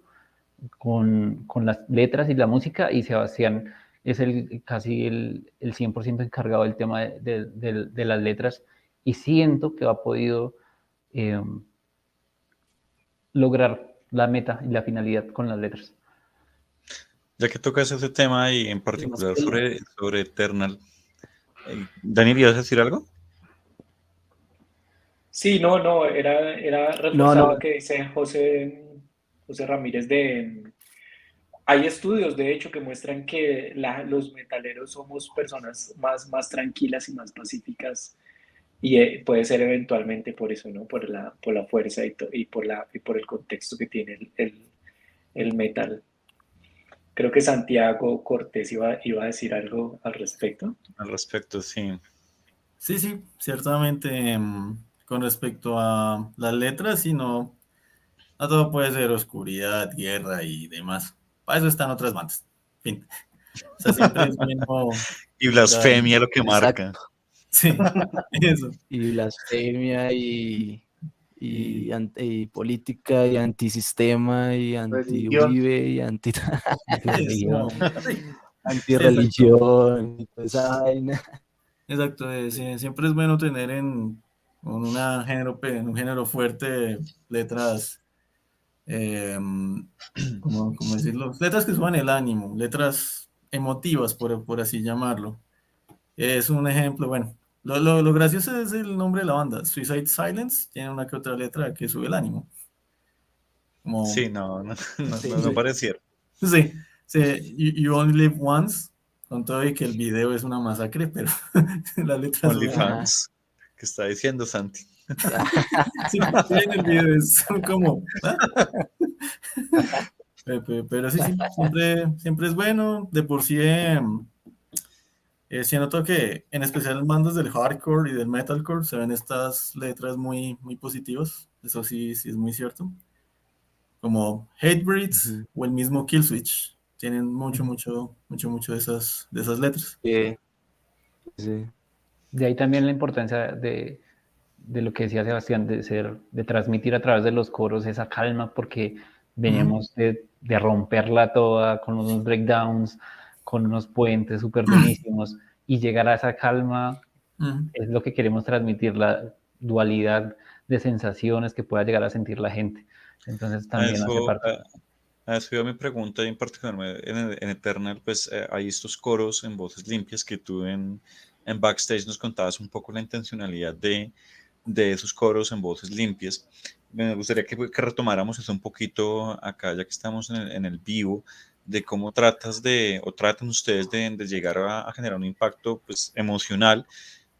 con, con las letras y la música y Sebastián es el, casi el, el 100% encargado del tema de, de, de, las letras y siento que ha podido... Eh, lograr la meta y la finalidad con las letras. Ya que tocas ese tema y en particular sobre, sobre Eternal, eh, Daniel, ¿ibas a decir algo? Sí, no, no, era, era reforzado que dice José, José Ramírez de... Hay estudios, de hecho, que muestran que los metaleros somos personas más, más tranquilas y más pacíficas y eh, puede ser eventualmente por eso, ¿no? Por la, por la fuerza y, y por, la, y por el contexto que tiene el, el, metal. Creo que Santiago Cortés iba, iba a decir algo al respecto. Al respecto, sí. Sí, sí, ciertamente em, con respecto a las letras, si no, no todo puede ser oscuridad, guerra y demás. Para eso están otras bandas. Fin. O sea, (laughs) y blasfemia lo que marca. Sí, (laughs) eso. Y blasfemia y, y, política y antisistema y anti-Uribe y anti (laughs) (laughs) anti-religión y Exacto, eh, siempre es bueno tener en, una género, un género fuerte letras, (clears throat) eh, ¿cómo, decirlo? Letras que suban el ánimo, letras emotivas, por, por así llamarlo. Es un ejemplo, bueno, lo, lo, lo, gracioso es el nombre de la banda. Suicide Silence tiene una que otra letra que sube el ánimo. Sí, no, no, no, (laughs) sí, no, pareciera. Sí, sí you, Only Live Once, con todo y que el video es una masacre, pero (laughs) la letra Only Fans, ¿qué está diciendo Santi? (laughs) sí, en el video es como... ¿ah? pero, sí, sí, siempre, siempre es bueno. De por sí... Eh, eh, sí noto que en especial en bandas del hardcore y del metalcore se ven estas letras muy, muy positivas. Eso sí, sí es muy cierto. Como Hatebreeds o el mismo Killswitch. Tienen mucho, mucho, mucho, mucho de esas, de esas letras. Sí. sí. De ahí también la importancia de, de, lo que decía Sebastián, de, ser, de transmitir a través de los coros esa calma, porque veníamos de, de romperla toda con unos breakdowns con unos puentes súper buenísimos y llegar a esa calma es lo que queremos transmitir, la dualidad de sensaciones que pueda llegar a sentir la gente. Entonces también hace parte. A, eso iba mi pregunta en particular en, Eternal, pues eh, hay estos coros en voces limpias que tú en, en backstage nos contabas un poco la intencionalidad de, de esos coros en voces limpias. Me gustaría que, que retomáramos eso un poquito acá, ya que estamos en el, en el vivo, de cómo tratas de, o tratan ustedes de, llegar a, generar un impacto pues, emocional,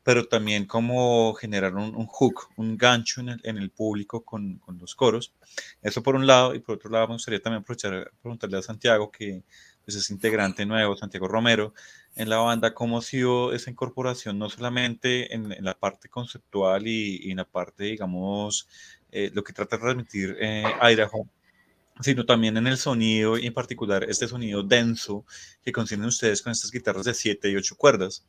pero también cómo generar un, hook, un gancho en el, en el público con, con, los coros. Eso por un lado, y por otro lado me gustaría también aprovechar preguntarle a Santiago, que pues, es integrante nuevo, Santiago Romero, en la banda, cómo ha sido esa incorporación, no solamente en, la parte conceptual y, en la parte, digamos, eh, lo que trata de transmitir eh, Idaho, sino también en el sonido y en particular este sonido denso que consiguen ustedes con estas guitarras de 7 y 8 cuerdas.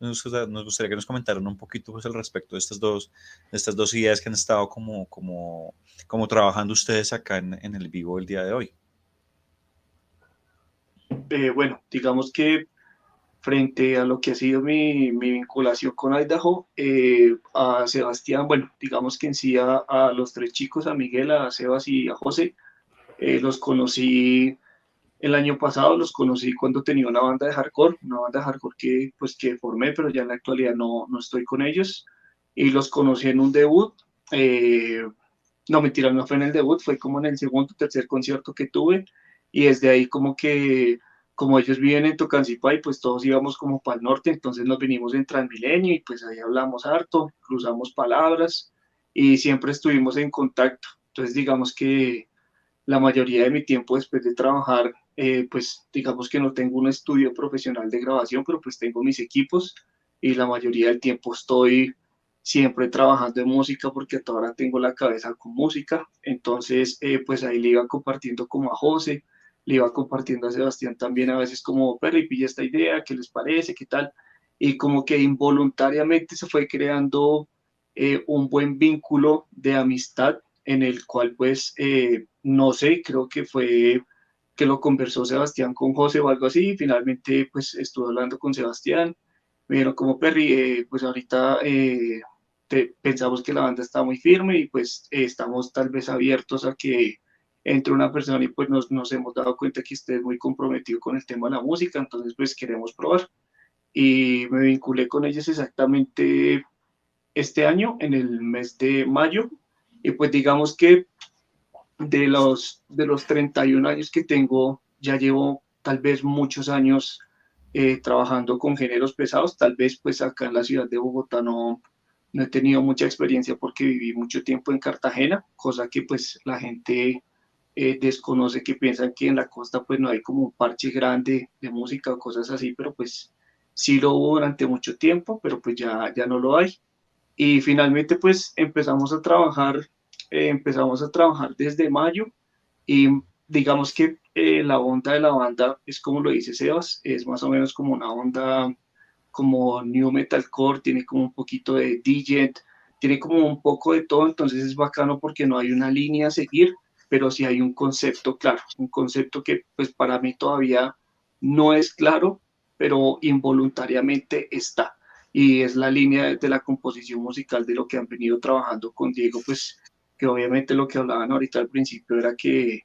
Nos, gustaría que nos comentaran un poquito pues, al respecto de estas dos, de estas dos ideas que han estado como, como, como trabajando ustedes acá en, en el vivo el día de hoy. Eh, bueno, digamos que frente a lo que ha sido mi, mi vinculación con Idaho, eh, a Sebastián, bueno, digamos que en sí a, a, los tres chicos, a Miguel, a Sebas y a José, eh, los conocí el año pasado, los conocí cuando tenía una banda de hardcore, una banda de hardcore que, pues, que formé, pero ya en la actualidad no, no estoy con ellos. Y los conocí en un debut. Eh, no, mentira, no fue en el debut, fue como en el segundo tercer concierto que tuve. Y desde ahí como que, como ellos viven en Tocancipá y pues todos íbamos como para el norte, entonces nos vinimos en Transmilenio y pues ahí hablamos harto, cruzamos palabras y siempre estuvimos en contacto. Entonces digamos que la mayoría de mi tiempo después de trabajar, eh, pues digamos que no tengo un estudio profesional de grabación, pero pues tengo mis equipos y la mayoría del tiempo estoy siempre trabajando en música porque ahora tengo la cabeza con música. Entonces, eh, pues ahí le iba compartiendo como a José, le iba compartiendo a Sebastián también a veces como, pero y pilla esta idea, ¿qué les parece? ¿Qué tal? Y como que involuntariamente se fue creando eh, un buen vínculo de amistad en el cual pues no sé, creo que fue que lo conversó Sebastián con José o algo así, finalmente pues estuve hablando con Sebastián, me como Perry, eh, pues ahorita eh, pensamos que la banda está muy firme y pues estamos tal vez abiertos a que entre una persona y pues nos, nos hemos dado cuenta que usted es muy comprometido con el tema de la música, entonces pues queremos probar. Y me vinculé con ellos exactamente este año, en el mes de mayo, y pues digamos que de los, de los 31 años que tengo, ya llevo tal vez muchos años eh, trabajando con géneros pesados, tal vez pues acá en la ciudad de Bogotá no, no he tenido mucha experiencia porque viví mucho tiempo en Cartagena, cosa que pues la gente eh, desconoce, que piensan que en la costa pues no hay como un parche grande de música o cosas así, pero pues sí lo hubo durante mucho tiempo, pero pues ya, ya no lo hay. Y finalmente pues empezamos a trabajar, eh, empezamos a trabajar desde mayo y digamos que eh, la onda de la banda es como lo dice Sebas, es más o menos como una onda como new metalcore, tiene como un poquito de DJ, tiene como un poco de todo, entonces es bacano porque no hay una línea a seguir, pero sí hay un concepto claro, un concepto que pues para mí todavía no es claro, pero involuntariamente está. Y es la línea de la composición musical de lo que han venido trabajando con Diego, pues que obviamente lo que hablaban ahorita al principio era que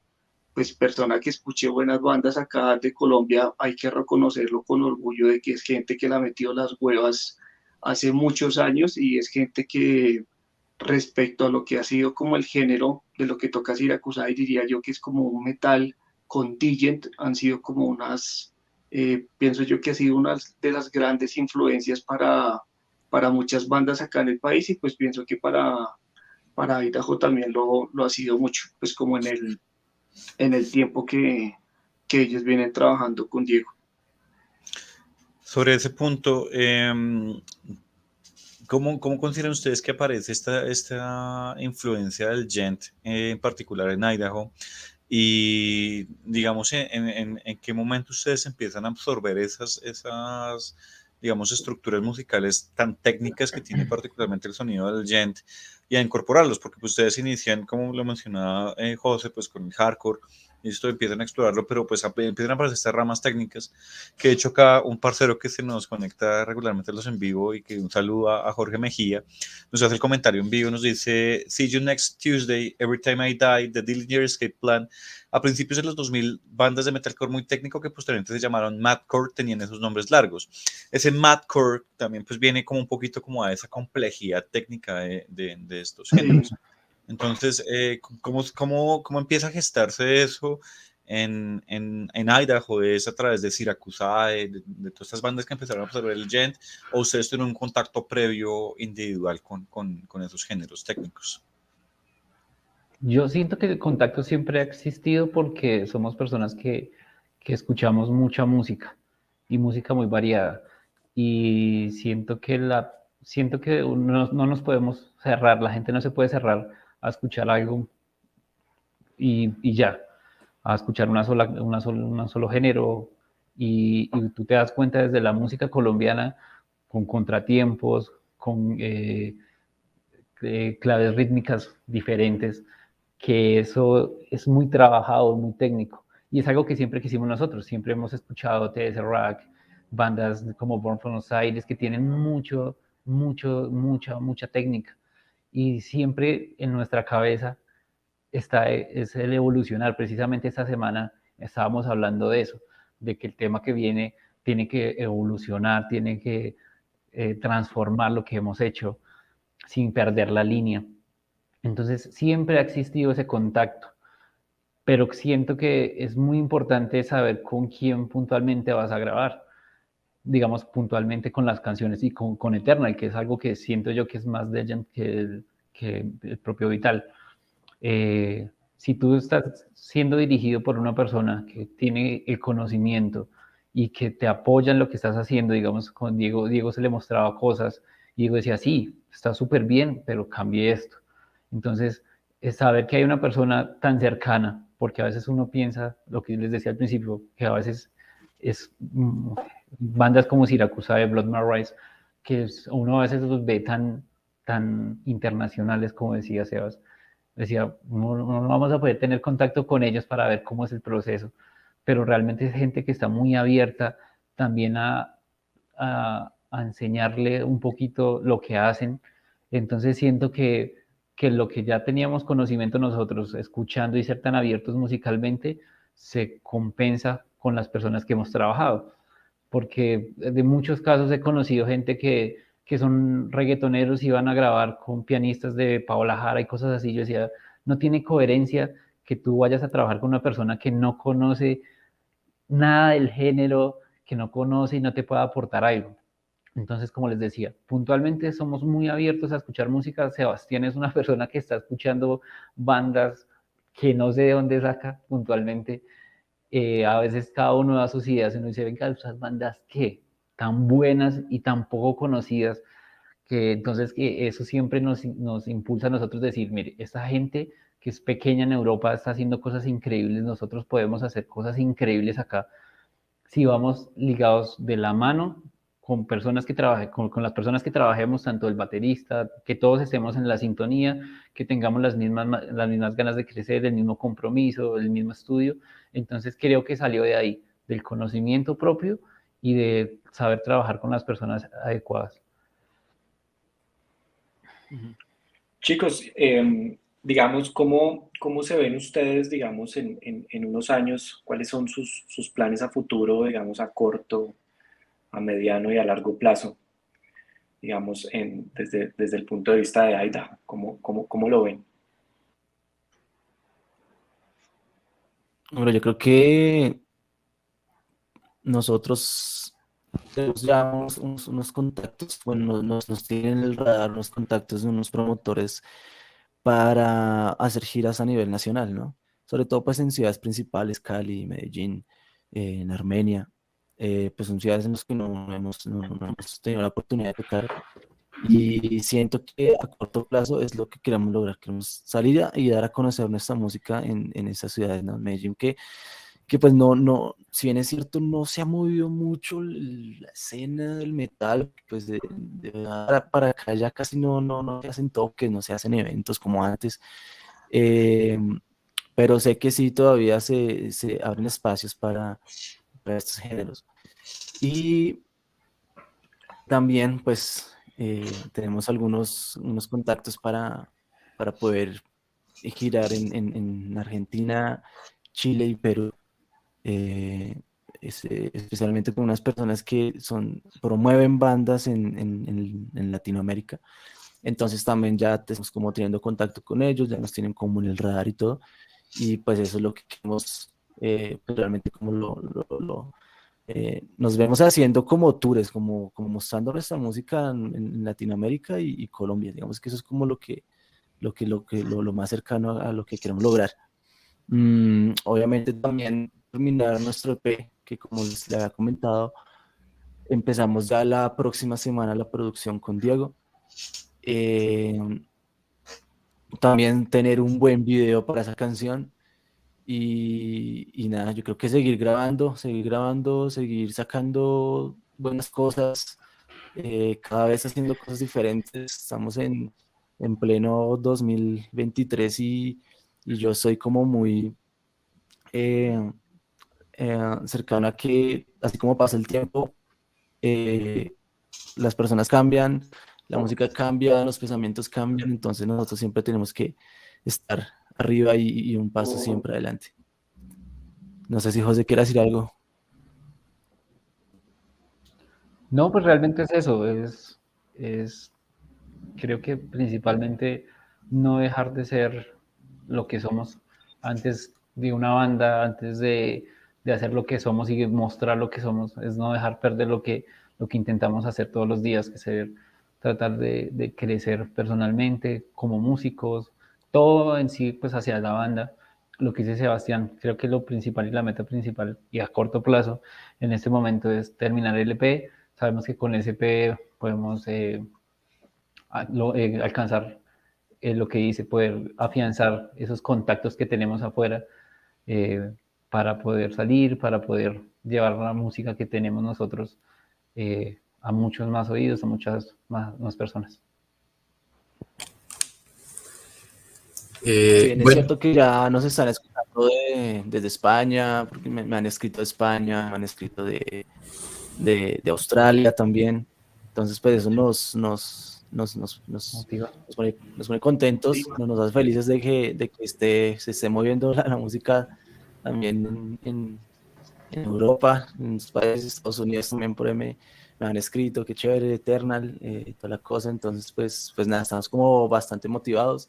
pues persona que escuché buenas bandas acá de Colombia, hay que reconocerlo con orgullo de que es gente que la ha metido las huevas hace muchos años y es gente que respecto a lo que ha sido como el género de lo que toca Siracusa, diría yo que es como un metal contingent, han sido como unas, eh, pienso yo que ha sido una de las grandes influencias para, para muchas bandas acá en el país y pues pienso que para, para Idaho también lo, lo ha sido mucho, pues como en el en el tiempo que, que ellos vienen trabajando con Diego. Sobre ese punto, em, ¿cómo, ¿cómo, consideran ustedes que aparece esta, esta influencia del gent, en particular en Idaho? Y digamos, ¿en, en, en qué momento ustedes empiezan a absorber esas, esas digamos, estructuras musicales tan técnicas que tiene particularmente el sonido del gent y a incorporarlos, porque pues, ustedes inician, como lo mencionaba eh, José, pues con el hardcore, esto empiezan a explorarlo, pero pues empiezan a aparecer estas ramas técnicas, que de hecho acá un parcero que se nos conecta regularmente a los en vivo y que un saludo a, Jorge Mejía, nos hace el comentario en vivo, nos dice, see you next Tuesday, every time I die, the Dillinger Escape Plan, a principios de los 2000, bandas de metalcore muy técnico que posteriormente se llamaron madcore tenían esos nombres largos. Ese madcore también pues viene como un poquito como a esa complejidad técnica de, de, estos géneros. Entonces, eh, ¿cómo, cómo, cómo, empieza a gestarse eso en, en, en Idaho? ¿Es a través de Siracusa, de, de, todas estas bandas que empezaron a observar el gent? ¿O ustedes tienen un contacto previo individual con, con, con esos géneros técnicos? Yo siento que el contacto siempre ha existido porque somos personas que, que escuchamos mucha música y música muy variada. Y siento que, la, siento que no, no, nos podemos cerrar, la gente no se puede cerrar a escuchar algo y, ya, a escuchar una sola, una un solo género. Y, tú te das cuenta desde la música colombiana con contratiempos, con eh, eh, claves rítmicas diferentes que eso es muy trabajado, muy técnico. Y es algo que siempre quisimos nosotros, siempre hemos escuchado TS Rock, bandas como Born from Aires que tienen mucho, mucho, mucha, mucha técnica. Y siempre en nuestra cabeza está es el evolucionar. Precisamente esta semana estábamos hablando de eso, de que el tema que viene tiene que evolucionar, tiene que eh, transformar lo que hemos hecho sin perder la línea. Entonces siempre ha existido ese contacto, pero siento que es muy importante saber con quién puntualmente vas a grabar, digamos puntualmente con las canciones y con, con Eternal, que es algo que siento yo que es más Legend que el, que el propio Vital. Eh, si tú estás siendo dirigido por una persona que tiene el conocimiento y que te apoya en lo que estás haciendo, digamos, con Diego, Diego se le mostraba cosas y Diego decía, sí, está súper bien, pero cambie esto entonces, es saber que hay una persona tan cercana, porque a veces uno piensa, lo que les decía al principio, que a veces es mm, bandas como Siracusa de Blood Rise, que uno a veces los ve tan, tan internacionales, como decía Sebas. Decía, no, no, vamos a poder tener contacto con ellos para ver cómo es el proceso, pero realmente es gente que está muy abierta también a, a, a enseñarle un poquito lo que hacen Entonces siento que, que lo que ya teníamos conocimiento nosotros, escuchando y ser tan abiertos musicalmente, se compensa con las personas que hemos trabajado. Porque de muchos casos he conocido gente que, que son reggaetoneros y van a grabar con pianistas de Paola Jara y cosas así. Yo decía, no tiene coherencia que tú vayas a trabajar con una persona que no conoce nada del género, que no conoce y no te pueda aportar algo. Entonces, como les decía, puntualmente somos muy abiertos a escuchar música. Sebastián es una (laughs) persona que está escuchando bandas que no sé de dónde saca puntualmente. Eh, a veces cada uno da sus ideas y uno dice, venga, esas bandas qué, tan buenas y tan poco conocidas, que entonces que eso siempre nos, nos impulsa a nosotros decir, mire, esta gente que es pequeña en Europa está haciendo cosas increíbles, nosotros podemos hacer cosas increíbles acá si vamos ligados de la mano con personas que trabajen, con, las personas que trabajemos, tanto el baterista, que todos estemos en la sintonía, que tengamos las mismas, las mismas ganas de crecer, el mismo compromiso, el mismo estudio. Entonces creo que salió de ahí, del conocimiento propio y de saber trabajar con las personas adecuadas. Chicos, em, digamos, ¿cómo, ¿cómo se ven ustedes, digamos, en, en, unos años? ¿Cuáles son sus, sus planes a futuro, digamos, a corto, a mediano y a largo plazo, digamos, en, desde, desde el punto de vista de AIDA? ¿Cómo, cómo, cómo lo ven? Bueno, yo creo que nosotros tenemos ya unos, contactos, bueno, nos, nos, tienen el radar unos contactos de unos promotores para hacer giras a nivel nacional, ¿no? Sobre todo pues en ciudades principales, Cali, Medellín, eh, en Armenia. Eh, pues son ciudades en las que no hemos, tenido la oportunidad de tocar y siento que a corto plazo es lo que queremos lograr, queremos salir y dar a conocer nuestra música en, en esas ciudades, ¿no? Medellín, que, que pues no, no, si bien es cierto, no se ha movido mucho la escena del metal, pues de, para, acá ya casi no, no, no se hacen toques, no se hacen eventos como antes, eh, pero sé que sí todavía se, se abren espacios para, para estos géneros. Y también, pues, eh, tenemos algunos unos contactos para, para poder girar en, en, Argentina, Chile y Perú. Eh, especialmente con unas personas que son promueven bandas en, en, Latinoamérica. Entonces también ya estamos como teniendo contacto con ellos, ya nos tienen como en el radar y todo. Y pues eso es lo que queremos eh, pues realmente como lo, lo eh, nos vemos haciendo como tours, como, como mostrando nuestra música en, Latinoamérica y, Colombia. Digamos que eso es como lo que, lo, que, lo, que, lo, más cercano a, lo que queremos lograr. Mm, obviamente también terminar nuestro EP, que como les había comentado, empezamos ya la próxima semana la producción con Diego. Eh, también tener un buen video para esa canción y, nada, yo creo que seguir grabando, seguir grabando, seguir sacando buenas cosas, eh, cada vez haciendo cosas diferentes. Estamos en, en pleno 2023 y, y, yo soy como muy eh, eh, cercano a que, así como pasa el tiempo, las personas cambian, la música cambia, los pensamientos cambian, entonces nosotros siempre tenemos que estar arriba y, un paso siempre adelante. No sé si José quiere decir algo. No, pues realmente es eso, es, es creo que principalmente no dejar de ser lo que somos antes de una banda, antes de, de, hacer lo que somos y mostrar lo que somos, es no dejar perder lo que, lo que intentamos hacer todos los días, que es tratar de, de crecer personalmente como músicos, todo en sí, pues hacia la banda. Lo que dice Sebastián, creo que lo principal y la meta principal y a corto plazo en este momento es terminar el EP. Sabemos que con ese EP podemos eh, eh, alcanzar eh, lo que dice, poder afianzar esos contactos que tenemos afuera para poder salir, para poder llevar la música que tenemos nosotros a muchos más oídos, a muchas más personas. Eh, es cierto que ya nos están escuchando desde España, porque me, han escrito de España, me han escrito de, de, Australia también. Entonces, pues eso nos, nos, nos, nos, nos, nos, pone, nos pone, contentos, nos, hace felices de que, de que esté, se esté moviendo la, música también en, en, Europa, en los países, Estados Unidos también por ahí me, me han escrito, qué chévere, Eternal, eh, toda la cosa, entonces pues, pues nada, estamos como bastante motivados.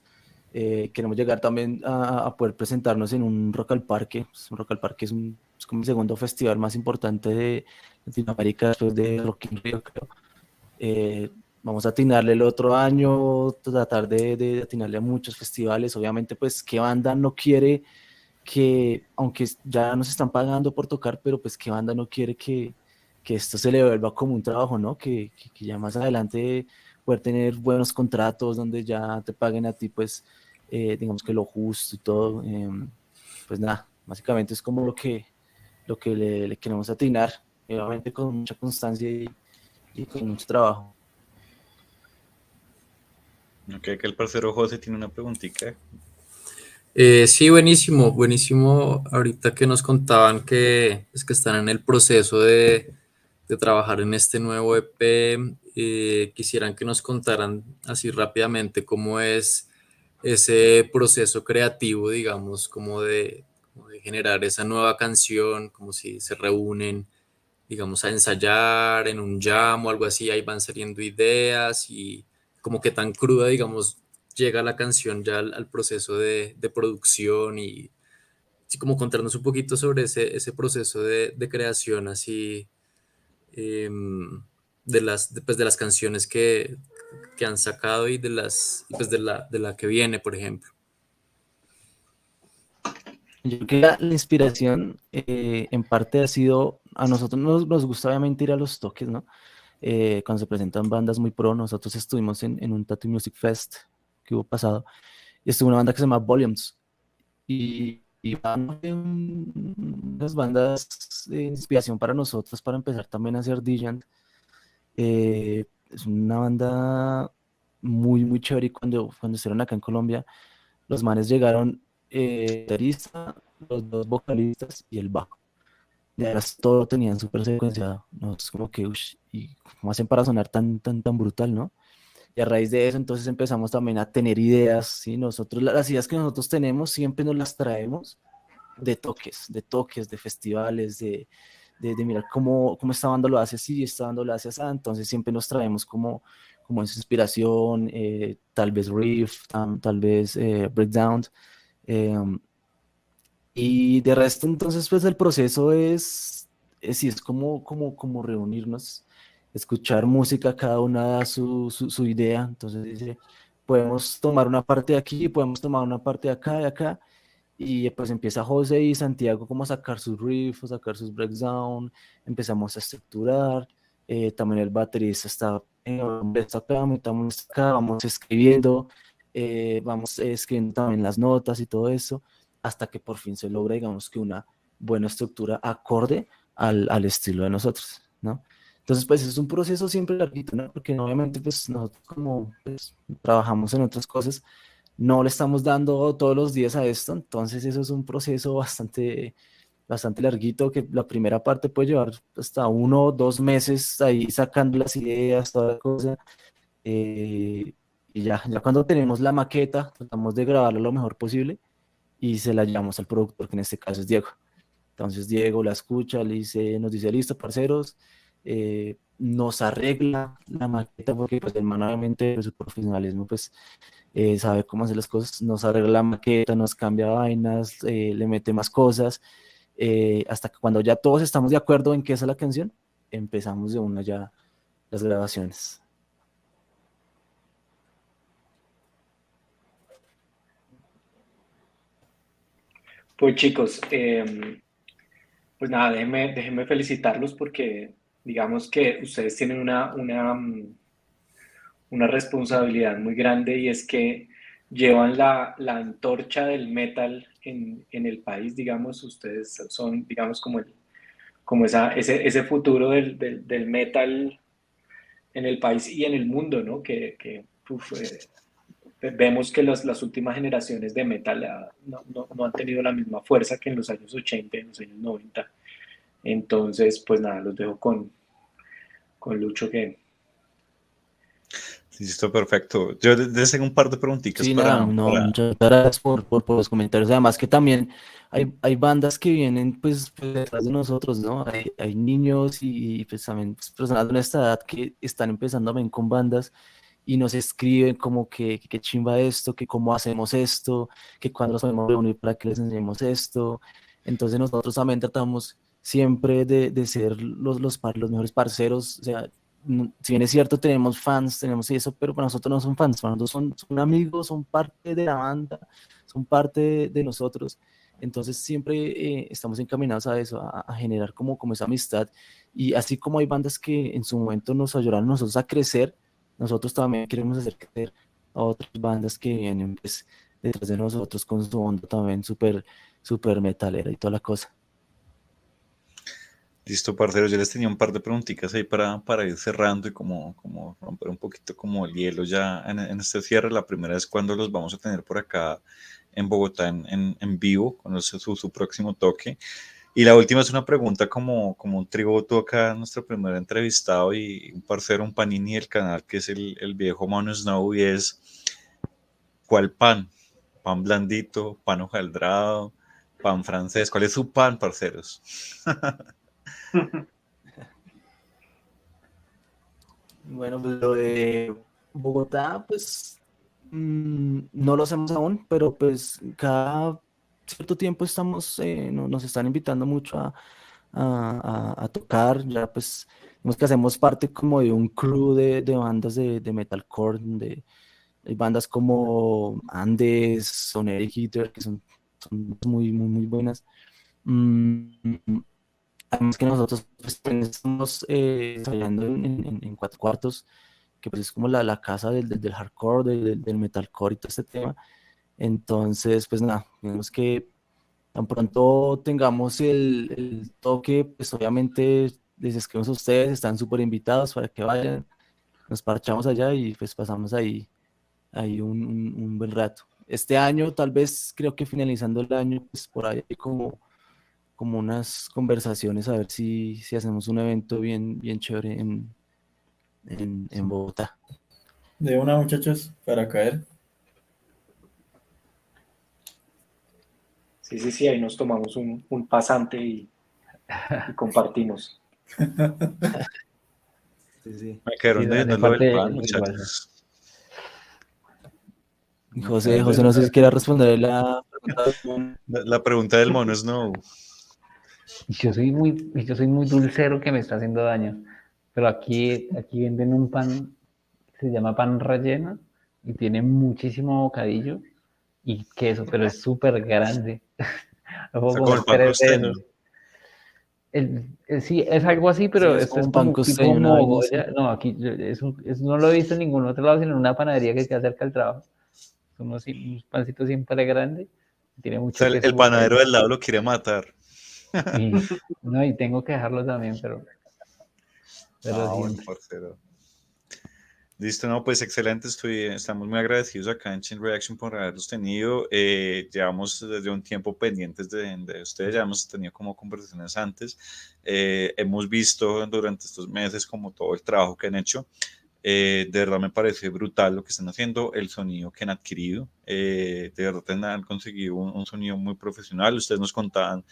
Eh, queremos llegar también a, poder presentarnos en un Rock al Parque. Pues, un Rock al Parque es, un, es como el segundo festival más importante de Latinoamérica después de Rock in Rio, creo. Eh, vamos a atinarle el otro año, tratar de, de, atinarle a muchos festivales. Obviamente, pues, ¿qué banda no quiere que, aunque ya nos están pagando por tocar, pero pues, ¿qué banda no quiere que, que esto se le vuelva como un trabajo, ¿no? Que, que, ya más adelante poder tener buenos contratos donde ya te paguen a ti, pues, eh, digamos que lo justo y todo. Em, pues nada, básicamente es como lo que, lo que le, le queremos atinar, obviamente con mucha constancia y, y con mucho trabajo. Ok, que el parcero José tiene una preguntita. Eh, sí, buenísimo, buenísimo. Ahorita que nos contaban que, es que están en el proceso de, de trabajar en este nuevo EP, eh, quisieran que nos contaran así rápidamente cómo es ese proceso creativo, digamos, como de, generar esa nueva canción, como si se reúnen digamos, a ensayar en un jam o algo así, ahí van saliendo ideas y como que tan cruda, digamos, llega la canción ya al, proceso de, de, producción y así como contarnos un poquito sobre ese, ese proceso de, creación así em, de, las, pues, de las canciones que, que, han sacado y de, las, pues, de, la, de la que viene, por ejemplo. Yo creo que la, inspiración eh, en parte ha sido, a nosotros nos, nos, gusta obviamente ir a los toques, ¿no? Eh, cuando se presentan bandas muy pro, nosotros estuvimos en, en un Tattoo Music Fest que hubo pasado y estuvo una banda que se llama Volumes y, y unas bandas de inspiración para nosotros para empezar también a hacer DJ. Eh, es una banda muy, muy chévere y cuando, cuando estuvieron acá en Colombia, los manes llegaron eh, los dos vocalistas y el bajo. Y ahora todo tenían súper secuenciado. ¿no? Es como que, uff, ¿y cómo hacen para sonar tan, tan, tan brutal, no? Y a raíz de eso, entonces empezamos también a tener ideas, ¿sí? Nosotros, las ideas que nosotros tenemos, siempre nos las traemos de toques, de toques, de festivales, de, de, mirar cómo, cómo esta banda lo hace así, esta banda lo hace así. Entonces siempre nos traemos como, como esa inspiración, eh, tal vez riff, tal, vez eh, breakdown. Em, y de resto, entonces, pues el proceso es, es, es como, como, como reunirnos, escuchar música, cada una da su, su, idea. Entonces dice, podemos tomar una parte de aquí, podemos tomar una parte de acá, de acá. Y pues empieza José y Santiago como a sacar sus riffs, a sacar sus breakdown, empezamos a estructurar. Eh, también el baterista está, está metamos acá, vamos escribiendo, eh, vamos escribiendo también las notas y todo eso, hasta que por fin se logra, digamos, que una buena estructura acorde al, al estilo de nosotros, ¿no? Entonces, pues es un proceso siempre larguito, ¿no? Porque obviamente, pues nosotros como pues, trabajamos en otras cosas, no le estamos dando todos los días a esto, entonces eso es un proceso bastante, bastante larguito, que la primera parte puede llevar hasta uno o dos meses ahí sacando las ideas, toda la cosa, eh, y ya, ya cuando tenemos la maqueta, tratamos de grabarla lo mejor posible y se la llevamos al productor, que en este caso es Diego. Entonces Diego la escucha, le dice, nos dice, listo, parceros, eh, nos arregla la maqueta, porque pues el obviamente su profesionalismo pues eh, sabe cómo hacer las cosas, nos arregla la maqueta, nos cambia vainas, eh, le mete más cosas, hasta que cuando ya todos estamos de acuerdo en qué es la canción, empezamos de una ya las grabaciones. Pues chicos, em, pues nada, déjenme, déjenme, felicitarlos porque digamos que ustedes tienen una, una, mm, una responsabilidad muy grande y es que llevan la, la antorcha del metal en, en, el país, digamos, ustedes son, digamos, como, el, como esa, ese, ese futuro del, del, metal en el país y en el mundo, ¿no? Que, eh, vemos que las, las últimas generaciones de metal ah, no, no, no, han tenido la misma fuerza que en los años 80 y en los años 90. Entonces, pues nada, los dejo con, con Lucho que... Listo, perfecto. Yo les tengo un par de preguntitas. Sí, para, no, muchas gracias por, por, los comentarios. Además que también hay, hay bandas que vienen pues, pues, detrás de nosotros, ¿no? Hay, hay niños y, pues también pues, personas de nuestra edad que están empezando a venir con bandas y nos escriben como que, que, chimba esto, que cómo hacemos esto, que cuando nos podemos reunir para que les enseñemos esto. Entonces nosotros también tratamos siempre de, de ser los, los, los mejores parceros, o sea, si bien es cierto, tenemos fans, tenemos eso, pero para nosotros no son fans, para nosotros son, amigos, son parte de la banda, son parte de, nosotros. Entonces siempre eh, estamos encaminados a eso, a, generar como, como esa amistad. Y así como hay bandas que en su momento nos ayudaron nosotros a crecer, nosotros también queremos hacer crecer a otras bandas que vienen pues, detrás de nosotros con su onda también súper super metalera y toda la cosa. Listo, parceros. Yo les tenía un par de preguntitas ahí para, para ir cerrando y como, como romper un poquito como el hielo ya en, este cierre. La primera es cuando los vamos a tener por acá en Bogotá en, en, vivo, con su, su, próximo toque. Y la última es una pregunta como, como un tributo acá a nuestro primer entrevistado y un parcero, un panini del canal, que es el, el viejo Mono Snow, y es ¿cuál pan? ¿Pan blandito? ¿Pan hojaldrado? ¿Pan francés? ¿Cuál es su pan, parceros? (laughs) (laughs) bueno, pues lo de Bogotá, pues mm, no lo hacemos aún, pero pues cada cierto tiempo estamos, eh, nos están invitando mucho a, tocar, ya pues que hacemos parte como de un crew de, bandas de, de, metalcore, de, bandas como Andes, Soneric Hitter, que son, muy, muy buenas. Mm, Además que nosotros pues, estamos eh, ensayando en, cuatro cuartos, que pues es como la, la casa del, del, hardcore, del, del, metalcore y todo este tema. Entonces, pues nada, tenemos que tan pronto tengamos el, el toque, pues obviamente les escribimos a ustedes, están súper invitados para que vayan, nos parchamos allá y pues pasamos ahí, ahí un, un, un buen rato. Este año, tal vez creo que finalizando el año, pues por ahí como como unas conversaciones a ver si, si hacemos un evento bien, bien chévere en, en, Bogotá. De una, muchachos, para caer. Sí, sí, sí, ahí nos tomamos un, un pasante y, (laughs) compartimos. (laughs) sí, sí. Me quedaron de, pan, muchachos. José, José, no sé si quiere responder la pregunta. (laughs) La, la pregunta del mono Snow. Y yo soy muy, yo soy muy dulcero que me está haciendo daño. Pero aquí, aquí venden un pan, se llama pan relleno, y tiene muchísimo bocadillo y queso, pero es súper grande. (laughs) el, sí, es algo así, pero es, es, pan tipo No, aquí eso, no lo he visto en ningún otro lado, sino en una panadería que queda cerca del trabajo. Son unos, pancitos siempre grandes. Tiene mucho el panadero del lado lo quiere matar. Y, (laughs) no, y tengo que dejarlo también, pero. pero Listo, no, pues excelente. Estoy, estamos muy agradecidos acá en Chain Reaction por haberlos tenido. Eh, llevamos desde un tiempo pendientes de, de, ustedes, ya hemos tenido como conversaciones antes. Eh, hemos visto durante estos meses como todo el trabajo que han hecho. Eh, de verdad me parece brutal lo que están haciendo, el sonido que han adquirido. de verdad han conseguido un, un, sonido muy profesional. Ustedes nos contaban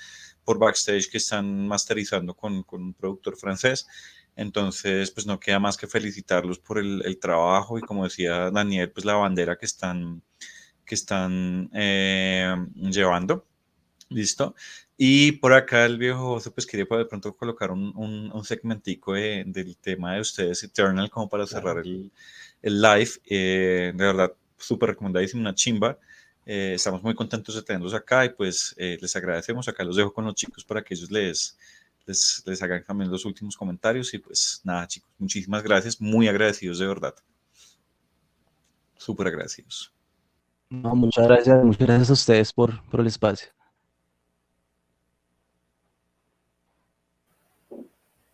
por backstage que están masterizando con, con, un productor francés. Entonces, pues no queda más que felicitarlos por el, el, trabajo y como decía Daniel, pues la bandera que están, que están eh, llevando. Listo. Y por acá el viejo José, pues quería de pronto colocar un, un, un segmentico de, del tema de ustedes, Eternal, como para cerrar el, el live. Eh, de verdad, súper recomendadísimo, una chimba. Eh, estamos muy contentos de tenerlos acá y pues eh, les agradecemos. Acá los dejo con los chicos para que ellos les, les, les, hagan también los últimos comentarios. Y pues nada, chicos, muchísimas gracias. Muy agradecidos de verdad. Súper agradecidos. No, muchas gracias, muchas gracias a ustedes por, por el espacio.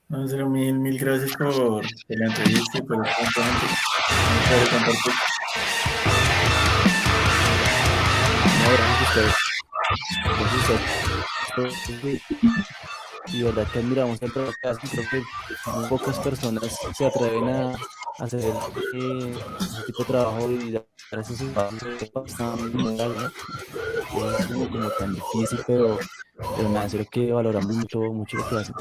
No, mil, mil gracias por, la entrevista y por el compartir. Y verdad que admiramos el trabajo creo que pocas personas se atreven a, hacer eh, ese tipo de trabajo y dar esos espacios ¿no? como, como, tan difícil, pero, pero nada, es que valoramos mucho, mucho lo que hacen.